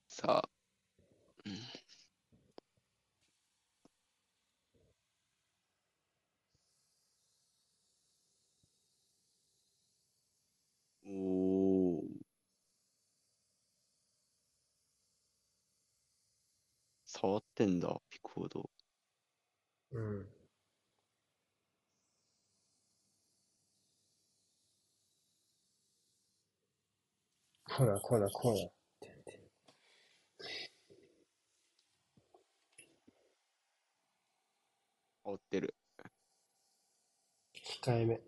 さあ、おー。触ってんだ、ピックフォード。うん。コーナー、コーナー、コーナー。煽ってる。控えめ。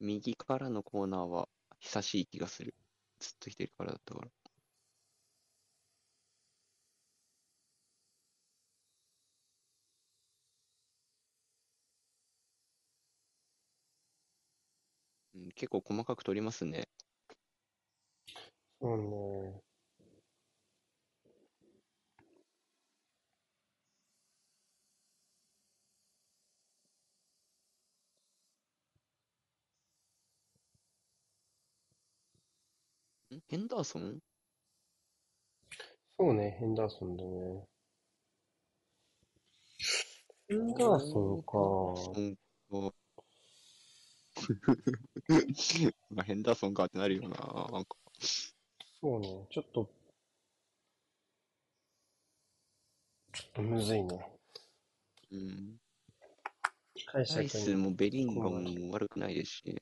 右からのコーナーは久しい気がする。ずっと左からだったから。うん、結構細かく取りますね。そうね。んヘンダーソン？そうね、ヘンダーソンだね。ヘンダーソンか。ヘンダーソンかまあ、ヘンダーソンかってなるよな。なんか、そうね、ちょっと、ちょっとむずいね。うん。解釈に。スもベリンガムも悪くないですしね。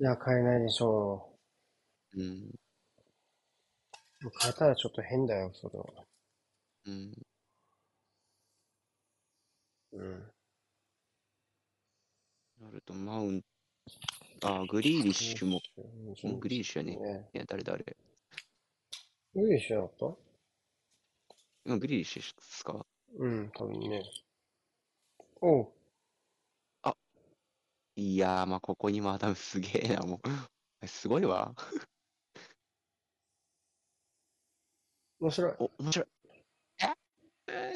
いや、変えないでしょうん。う。変えたらちょっと変だよ、それは。うん。うん。なると、マウンあ、グリーリッシュも、うんグリーリッシュやね。ね。いや、誰誰グリーリッシュだった？うん、グリーリッシュですか？うん、多分ね。おう、いやー、まあ、ここにもアダムすげえな、もう。すごいわ。面白い。お、面白い。え？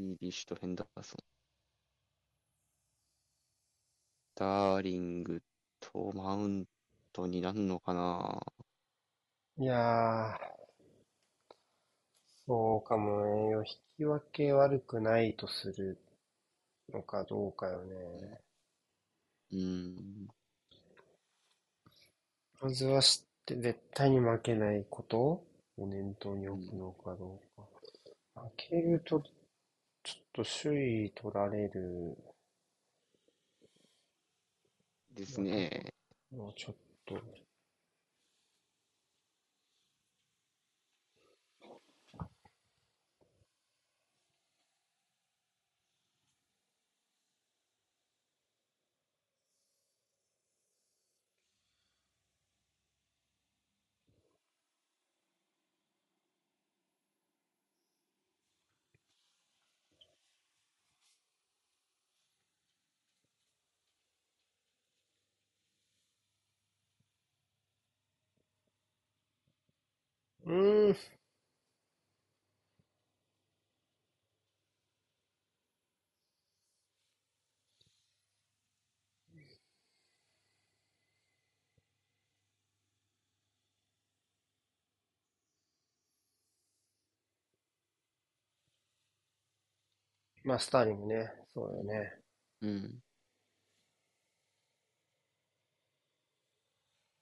リーリッシュとヘンダーソン。ダーリングとマウントになるのかないやー、そうかもね。引き分け悪くないとするのかどうかよね。うん。まずは知って絶対に負けないことを念頭に置くのかどうか。負けると、と首位取られるですね。のはちょっと。うーん。まあ、スターリングね。そうだよね。うん。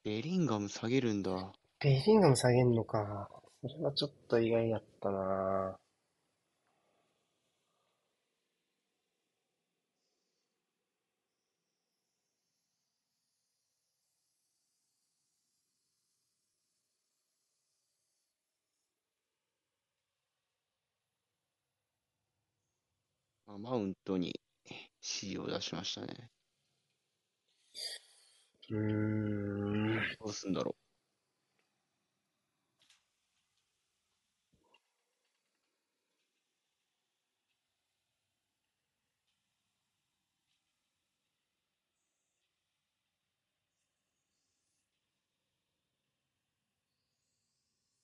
ベリンガム下げるんだ。ベリンガム下げんのか。それはちょっと意外やったな。まあマウントに C を出しましたね。うーん。どうすんだろう。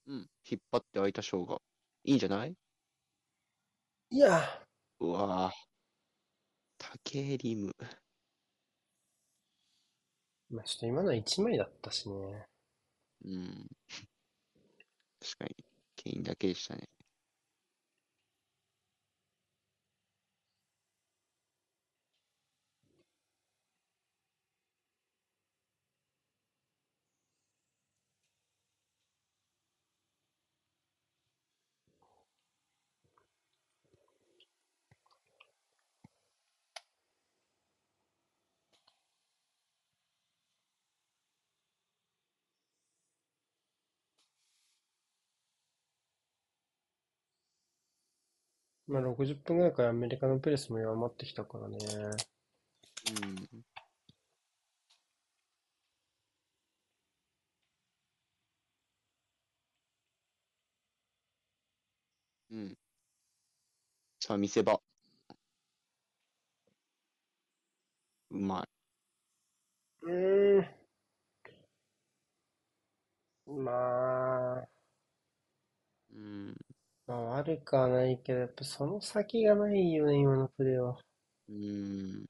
うん。引っ張って空いた章が。いいんじゃない？いや、うわぁ。タケリム。まあ、ちょっと今のは1枚だったしね。うん。確かに、ケインだけでしたね。まあ、60分ぐらいからアメリカのプレスも弱まってきたからね。うん。うん。さあ、見せ場。うまい。うーん。まあ、うん。まあ悪くはないけど、やっぱその先がないよね、今のプレーは。うん。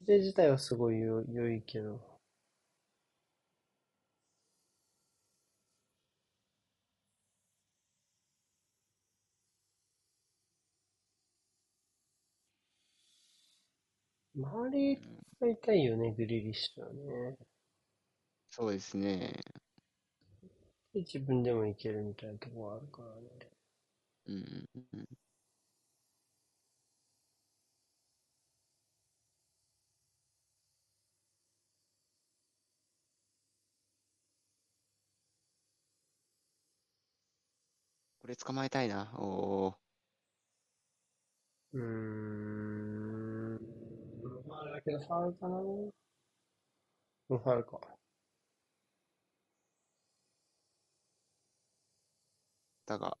店自体はすごい良良いけど。周りがいたいよね、グリリッシュはね。そうですね。で、自分でもいけるみたいなところあるからね。うんうんうん。これ捕まえたいな。おー。うーん。まあ、だけどファウルかな。うん、ファウルか。だが、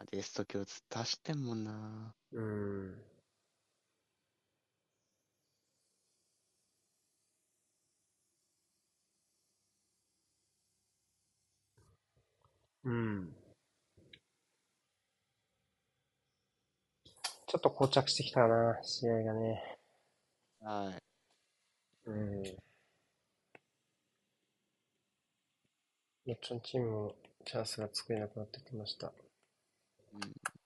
ああデスト今日ずっと走ってんもんな。うーん。うん。ちょっと膠着してきたな、試合がね。はい。うん。どっちのチームもチャンスが作れなくなってきました。う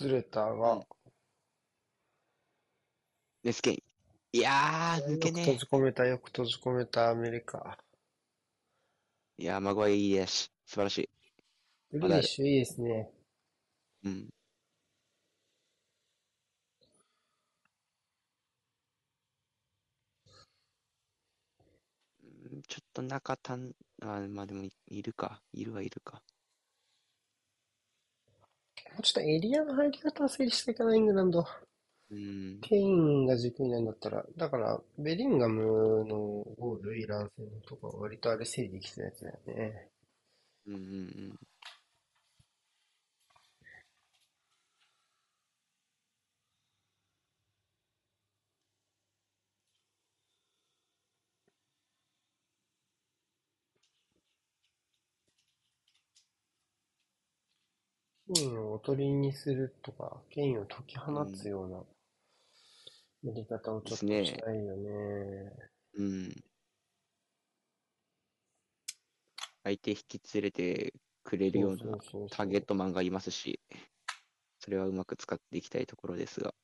ずれたうがん、ネスケン。いやー、抜よく閉けねじ込めた、よく閉じ込めたアメリカ。え。いやー、マグワイいいですし、素晴らしい。グリリッシュいいですね。うん。うんちょっと中たん、あ、まあでもい、いるか。いるはいるか。もうちょっとエリアの入り方を整理していかないイングランド。うん。ケインが軸になるんだったら、だから、ベリンガムのゴール、イラン戦とかは割とあれ整理できてたやつだよね。うんうんうん。ケインをおとりにするとか、ケインを解き放つようなやり方をちょっとしたいよね。うん。相手引き連れてくれるようなターゲットマンがいますし、それはうまく使っていきたいところですが。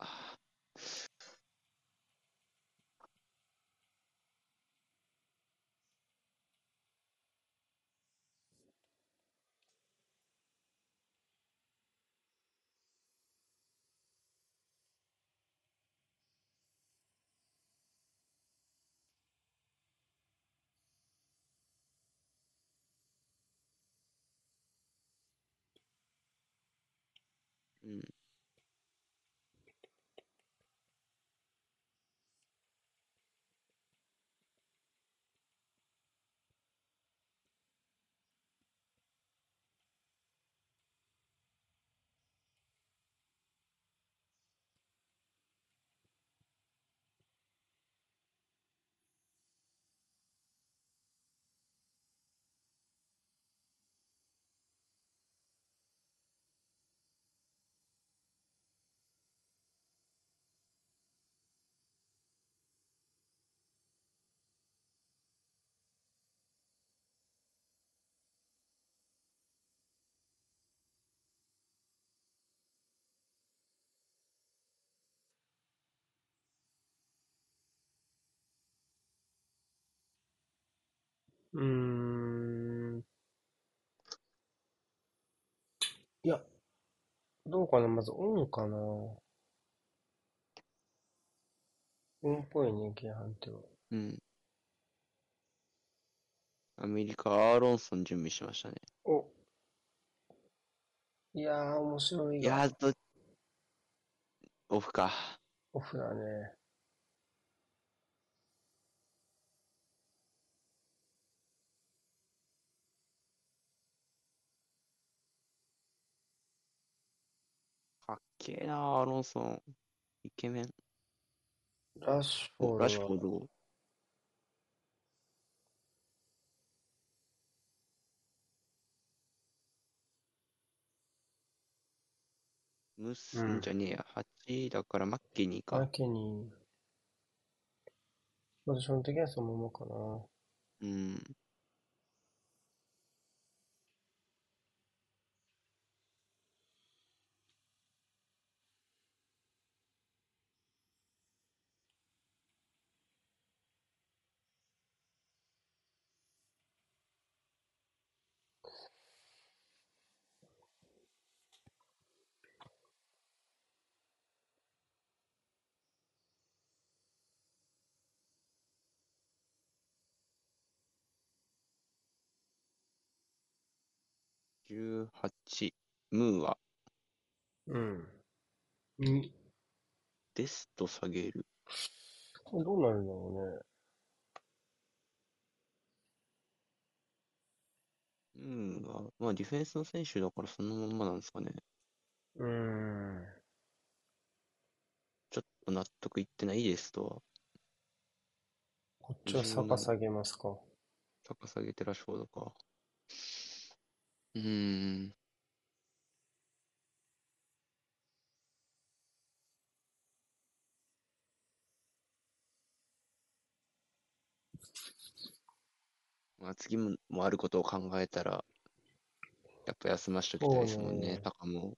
ううーん。いや、どうかなまず、オンかなオンっぽいね、K 判定は。うん。アメリカ、アーロンソン準備しましたね。お。いやー、面白いいやが。ー、ど、オフか。オフだね。かっけえな、アーロンソン。イケメン。ラッシュフォお、ーラッシュフォード。ムスうんんじゃねえや。8だからマッケニーか。マケニー。ポジション的にはそのままかな。うん。18。ムーはうん。に、デスト下げる。これどうなるんだろムーは、まあディフェンスの選手だからそのまんまなんですかね。うね。うーん。ちょっと納得いってないデストは。こっちは逆下げますか。高下げてラッシュフォードか。うーん。まあ次も、もあることを考えたら、やっぱ休ましときたいですもんねね、タカも。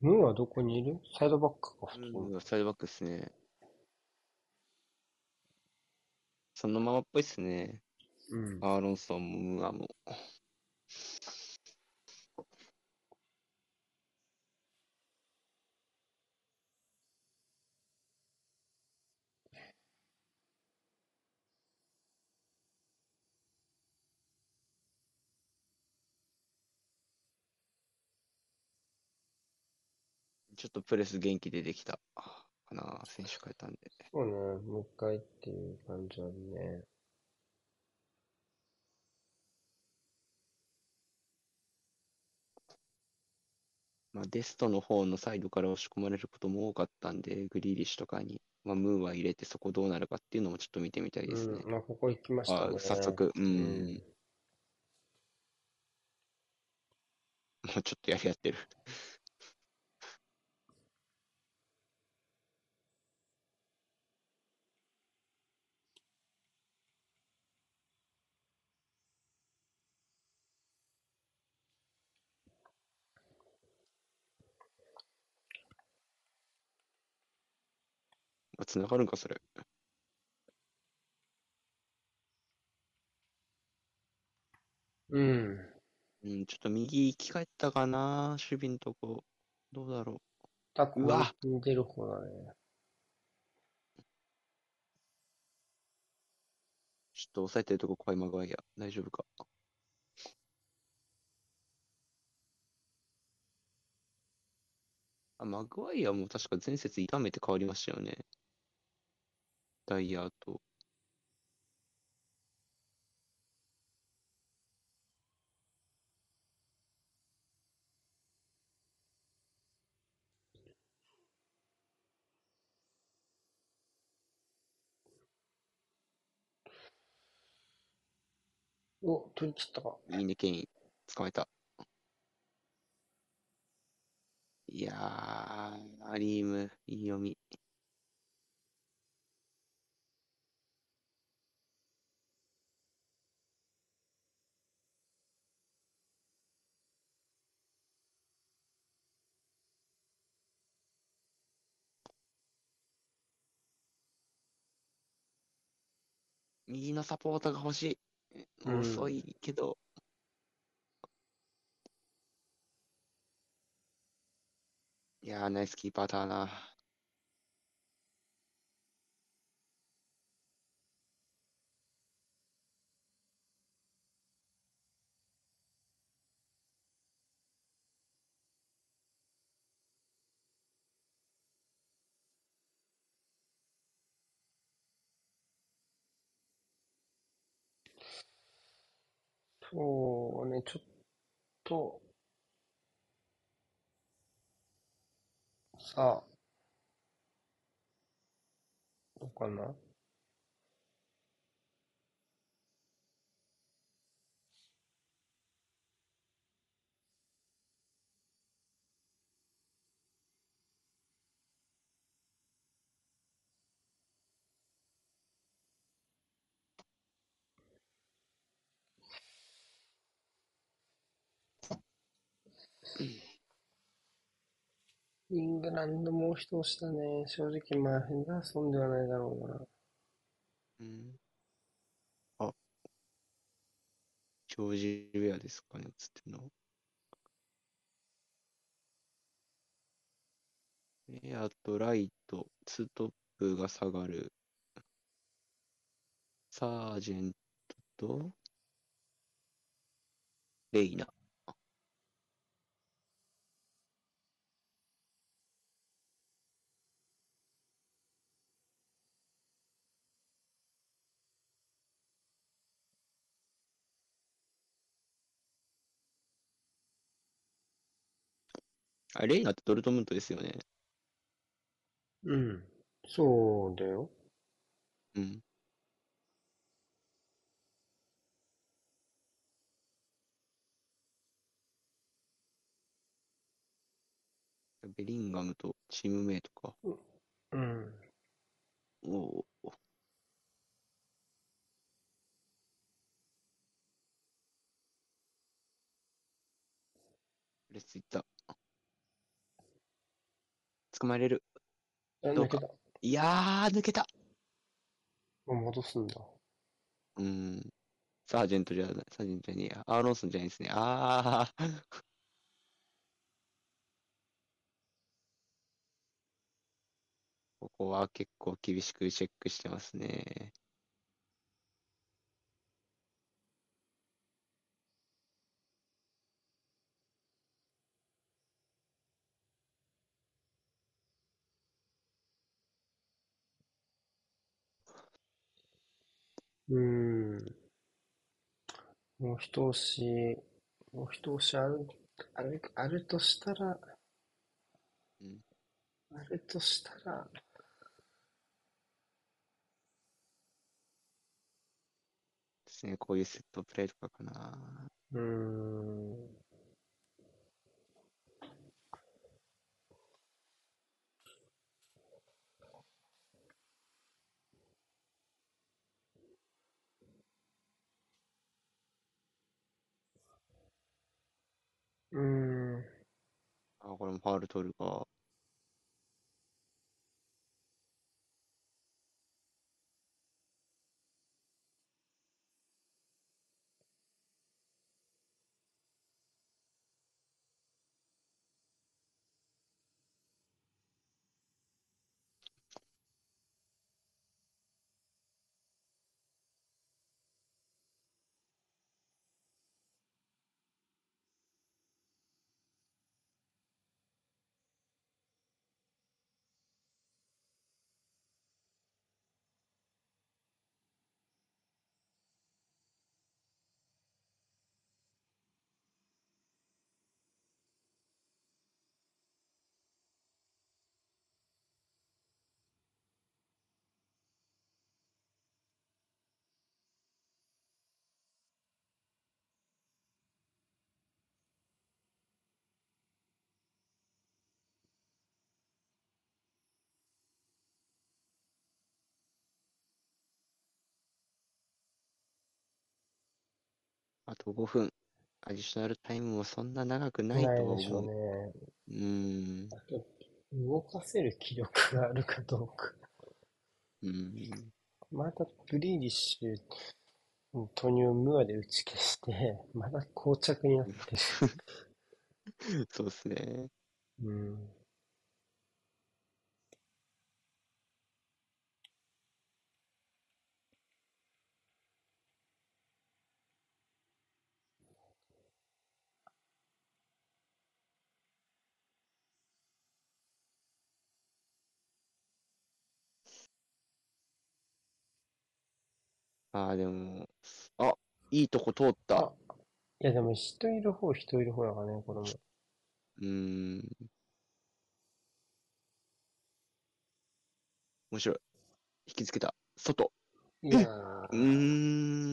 ムーはどこにいる？サイドバックか、普通に。うん、サイドバックっすね。そのままっぽいっすね。うん。アーロンソンもムーアも。ちょっとプレス元気出てきたかな、選手変えたんで。そうね、もう一回っていう感じあるね。まあ、デストの方のサイドから押し込まれることも多かったんで、グリーリッシュとかに、まあ、ムーは入れてそこどうなるかっていうのもちょっと見てみたいですね。うん、まあ、ここ行きましたあね。早速、うん、うん。もうちょっとやり合ってる。あ、繋がるんか、それ。うん。うん、ちょっと右行き返ったかな、守備のとこ。どうだろタコうわに出る方だね。う。ちょっと抑えてるとこ怖いマグワイア。大丈夫か。あ、マグワイアも確か前節痛めて変わりましたよね。ダイヤーと。お、取り切ったか。いいね、ケイン。捕まえた。いやー、アリーム、いい読み。右のサポートが欲しい。うん遅いけど。いやー、ナイスキーパーだな。そうね、ちょっと、さあ、どうかな？イングランドもう一押しだね。正直、まあ、ヘンダーソンではないだろうな。うん。あ、ジョージ・ウェアですかね、映っての。ウェアとライト、ツートップが下がる。サージェントと、レイナ。あ、レイナってドルトムントですよね。うん。そうだよ。うん。ベリンガムとチームメイトか。うん。おお。レスいった。捕まえれる。あ、どうか。いやー、抜けた。戻すんだ。うーん。サージェントじゃない、サージェントじゃねえや。アーロンソンじゃないですね。あー。ここは結構厳しくチェックしてますね。うーん。もう一押し、もう一押しある、ある、あるとしたら、うんあるとしたら、ですね。こういうセットプレーとかかな。うーん。うん。あ、これもファウル取るか。あと5分。アディショナルタイムもそんな長くないとはないでしょう思う。ね。うーん。あと、動かせる気力があるかどうか。うーん。またグリーリッシュ、投入ムアで打ち消して、まだ膠着になってる。そうですね。うん。ああ、でも、あ、いいとこ通った。あ、いやでも人いる方人いる方だからね、これも。うーん。面白い。引きつけた。外。いやうー、ーん。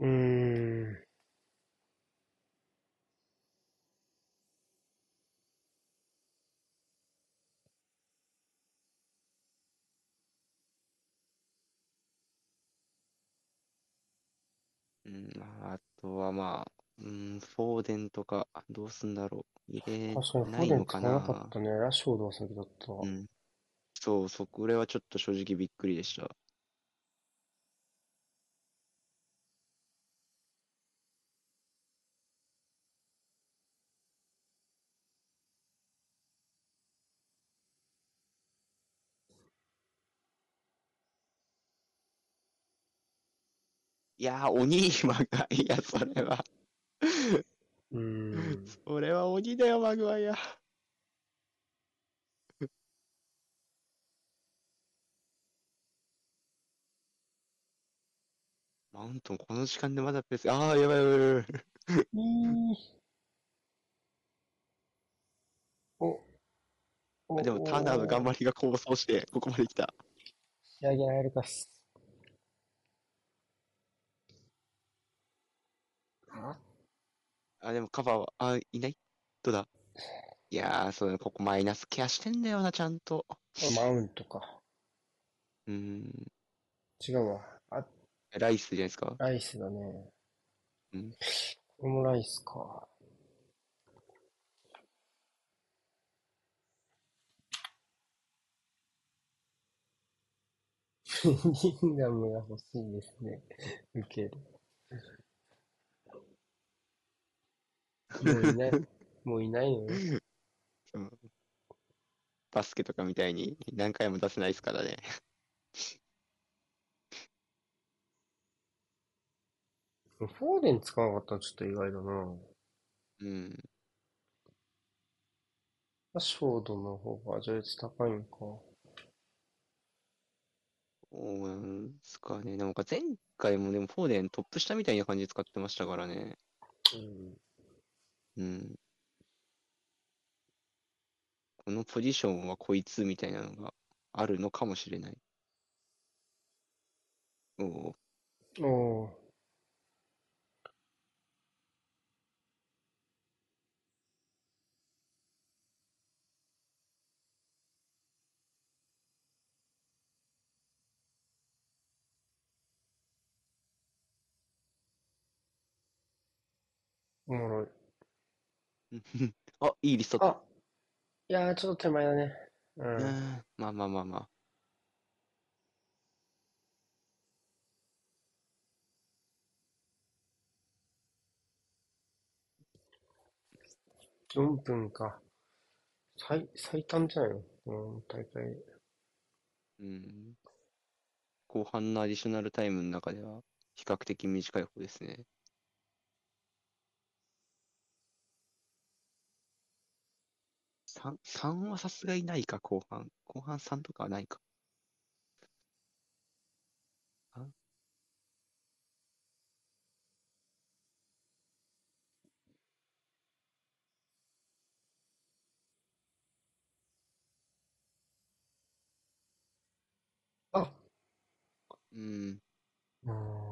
うーん。うん、まあ、あとはまあ、うん、フォーデンとか、どうすんだろう。入れ確かにフォないーデンのかな使わなかったね。ラッシュフォードは先だったわ。うん。そう、そこれはちょっと正直びっくりでした。いやー、鬼マが、いや、それは、うーん。それは鬼だよ、マグワイア。マウントン、この時間でまだペース、ああ、やばいやばいやばい。お、お、でも、ターナーの頑張り。りが功を奏して、ここまで来た。仕上げられるかっす。ああ、でもカバーは、あ、いない？どうだ？いやー、そうだね、ここマイナスケアしてんだよな、ちゃんと。マウントか。うーん、違うわ。あ、ライスじゃないですか？ライスだね。うん。これもライスか。リンガムが欲しいですね。受ける。もういない、もういないのよ。うんバスケとかみたいに何回も出せないですからね。フォーデン使わなかったのちょっと意外だな。うん。ラッシュフォードの方が序列高いんか。そうなんですかね。でも前回もでもフォーデントップ下みたいな感じで使ってましたからね。うん。うん。このポジションはこいつみたいなのがあるのかもしれない。おお。おー。おもろい。あ、いいリストだ。あ、いやー、ちょっと手前だね。う。うんん。まあまあまあまあ。4分か。最、最短じゃないの？この大会。うん。後半のアディショナルタイムの中では比較的短い方ですね。3、3はさすがにないか、後半。後半3とかはないか。ああ、うん。うん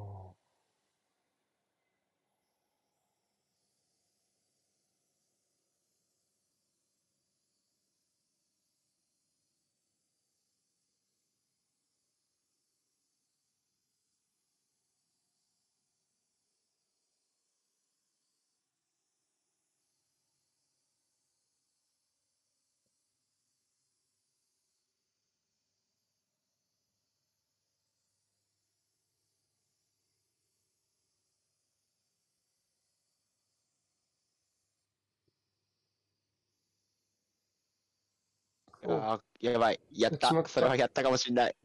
あーやばい。やったそれはやったかもしんない。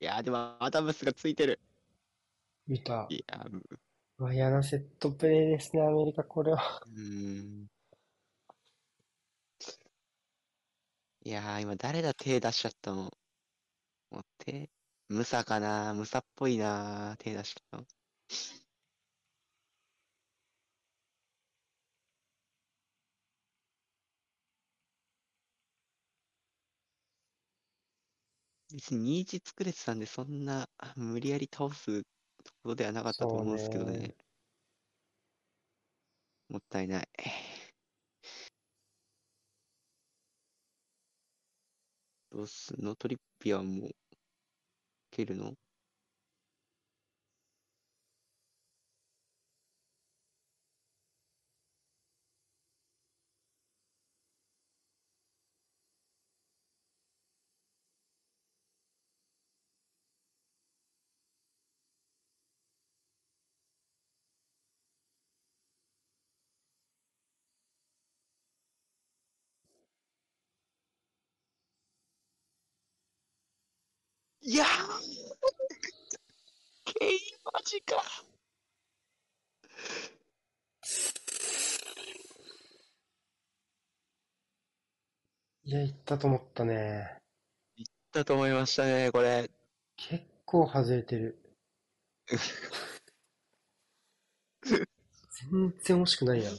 いやー、でも、アダムスがついてる。見た。いやー、嫌なセットプレーですね、アメリカ、これは。うーん。いやー、今誰だ手出しちゃったの？もう手、ムサかな？ムサっぽいな手出しちゃったの。別に2-1作れてたんで、そんな無理やり倒すところではなかったと思うんですけどねね。もったいない。どうすんの？トリッピアンも蹴るの？いやーケインマジか。いや、行ったと思ったね。だと思いましたね、これ。結構外れてる。全然惜しくないやん。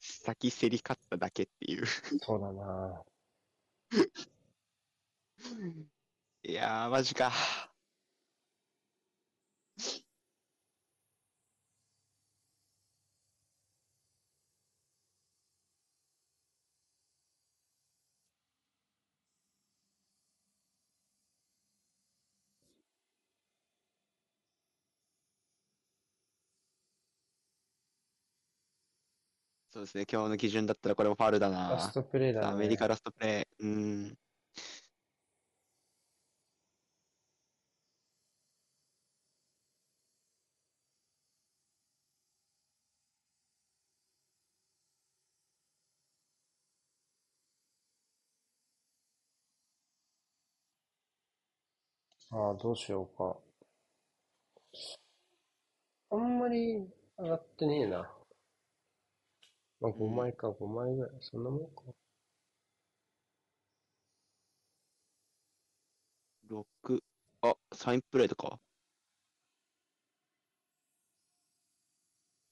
先競り勝っただけっていう。そうだな。いやー、マジか。そうですね、今日の基準だったらこれもファウルだなラス。トプレーだね。アメリカラストプレー。うーん。ああ、どうしようか。あんまり上がってねえな。まあ、5枚か、5枚ぐらい。そんなもんか。6。あ、サインプレーとか？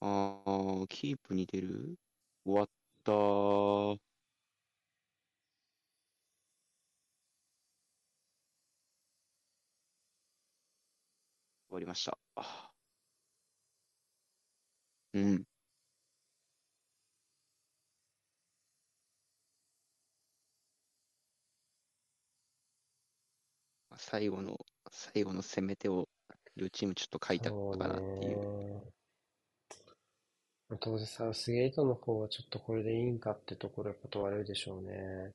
あー、キープに出る？終わったー。終わりました。あうん。最後の、最後の攻め手を両チームちょっと書いたかなっていう。当然サウスゲートの方はちょっとこれでいいんかってところやっぱ問われるでしょうね。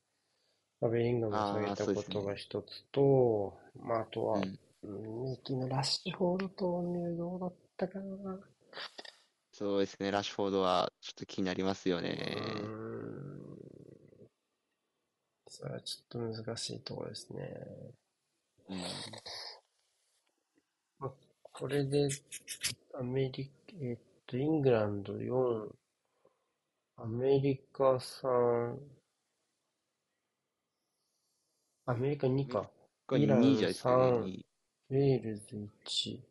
まあ、ベリンガムを下げたことが一つと、まあ、あとは、うんうん、右のラッシュフォード投入どうだったかな。そうですね、ラッシュフォードはちょっと気になりますようね。それはちょっと難しいところですね。うん。これで、アメリカ、えっと、イングランド4、アメリカ3、アメリカ2か。イラン2じゃないですかね。3二ウェールズ1。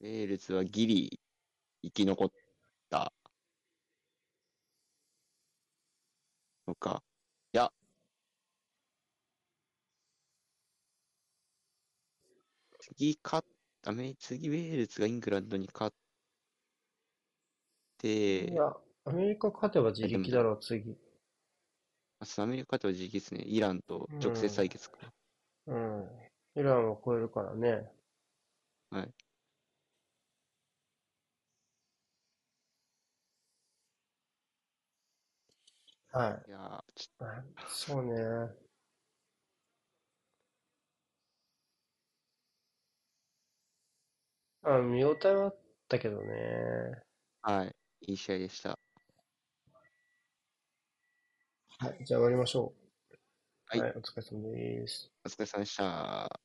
ウェールズはギリ生き残った。のか。いや、次勝っ、アメ次ウェールズがイングランドに勝って、いや、アメリカ勝てば自力だろう、次。あアメリカとは自力ですね。イランと直接対決か。うん。イランを超えるからね。はい。はいやー、ちい。はいそうね。あ、見応えはあったけどね。はい。いい試合でした。はい。じゃあ終わりましょう。はいはい、お疲れ様です。お疲れ様でした。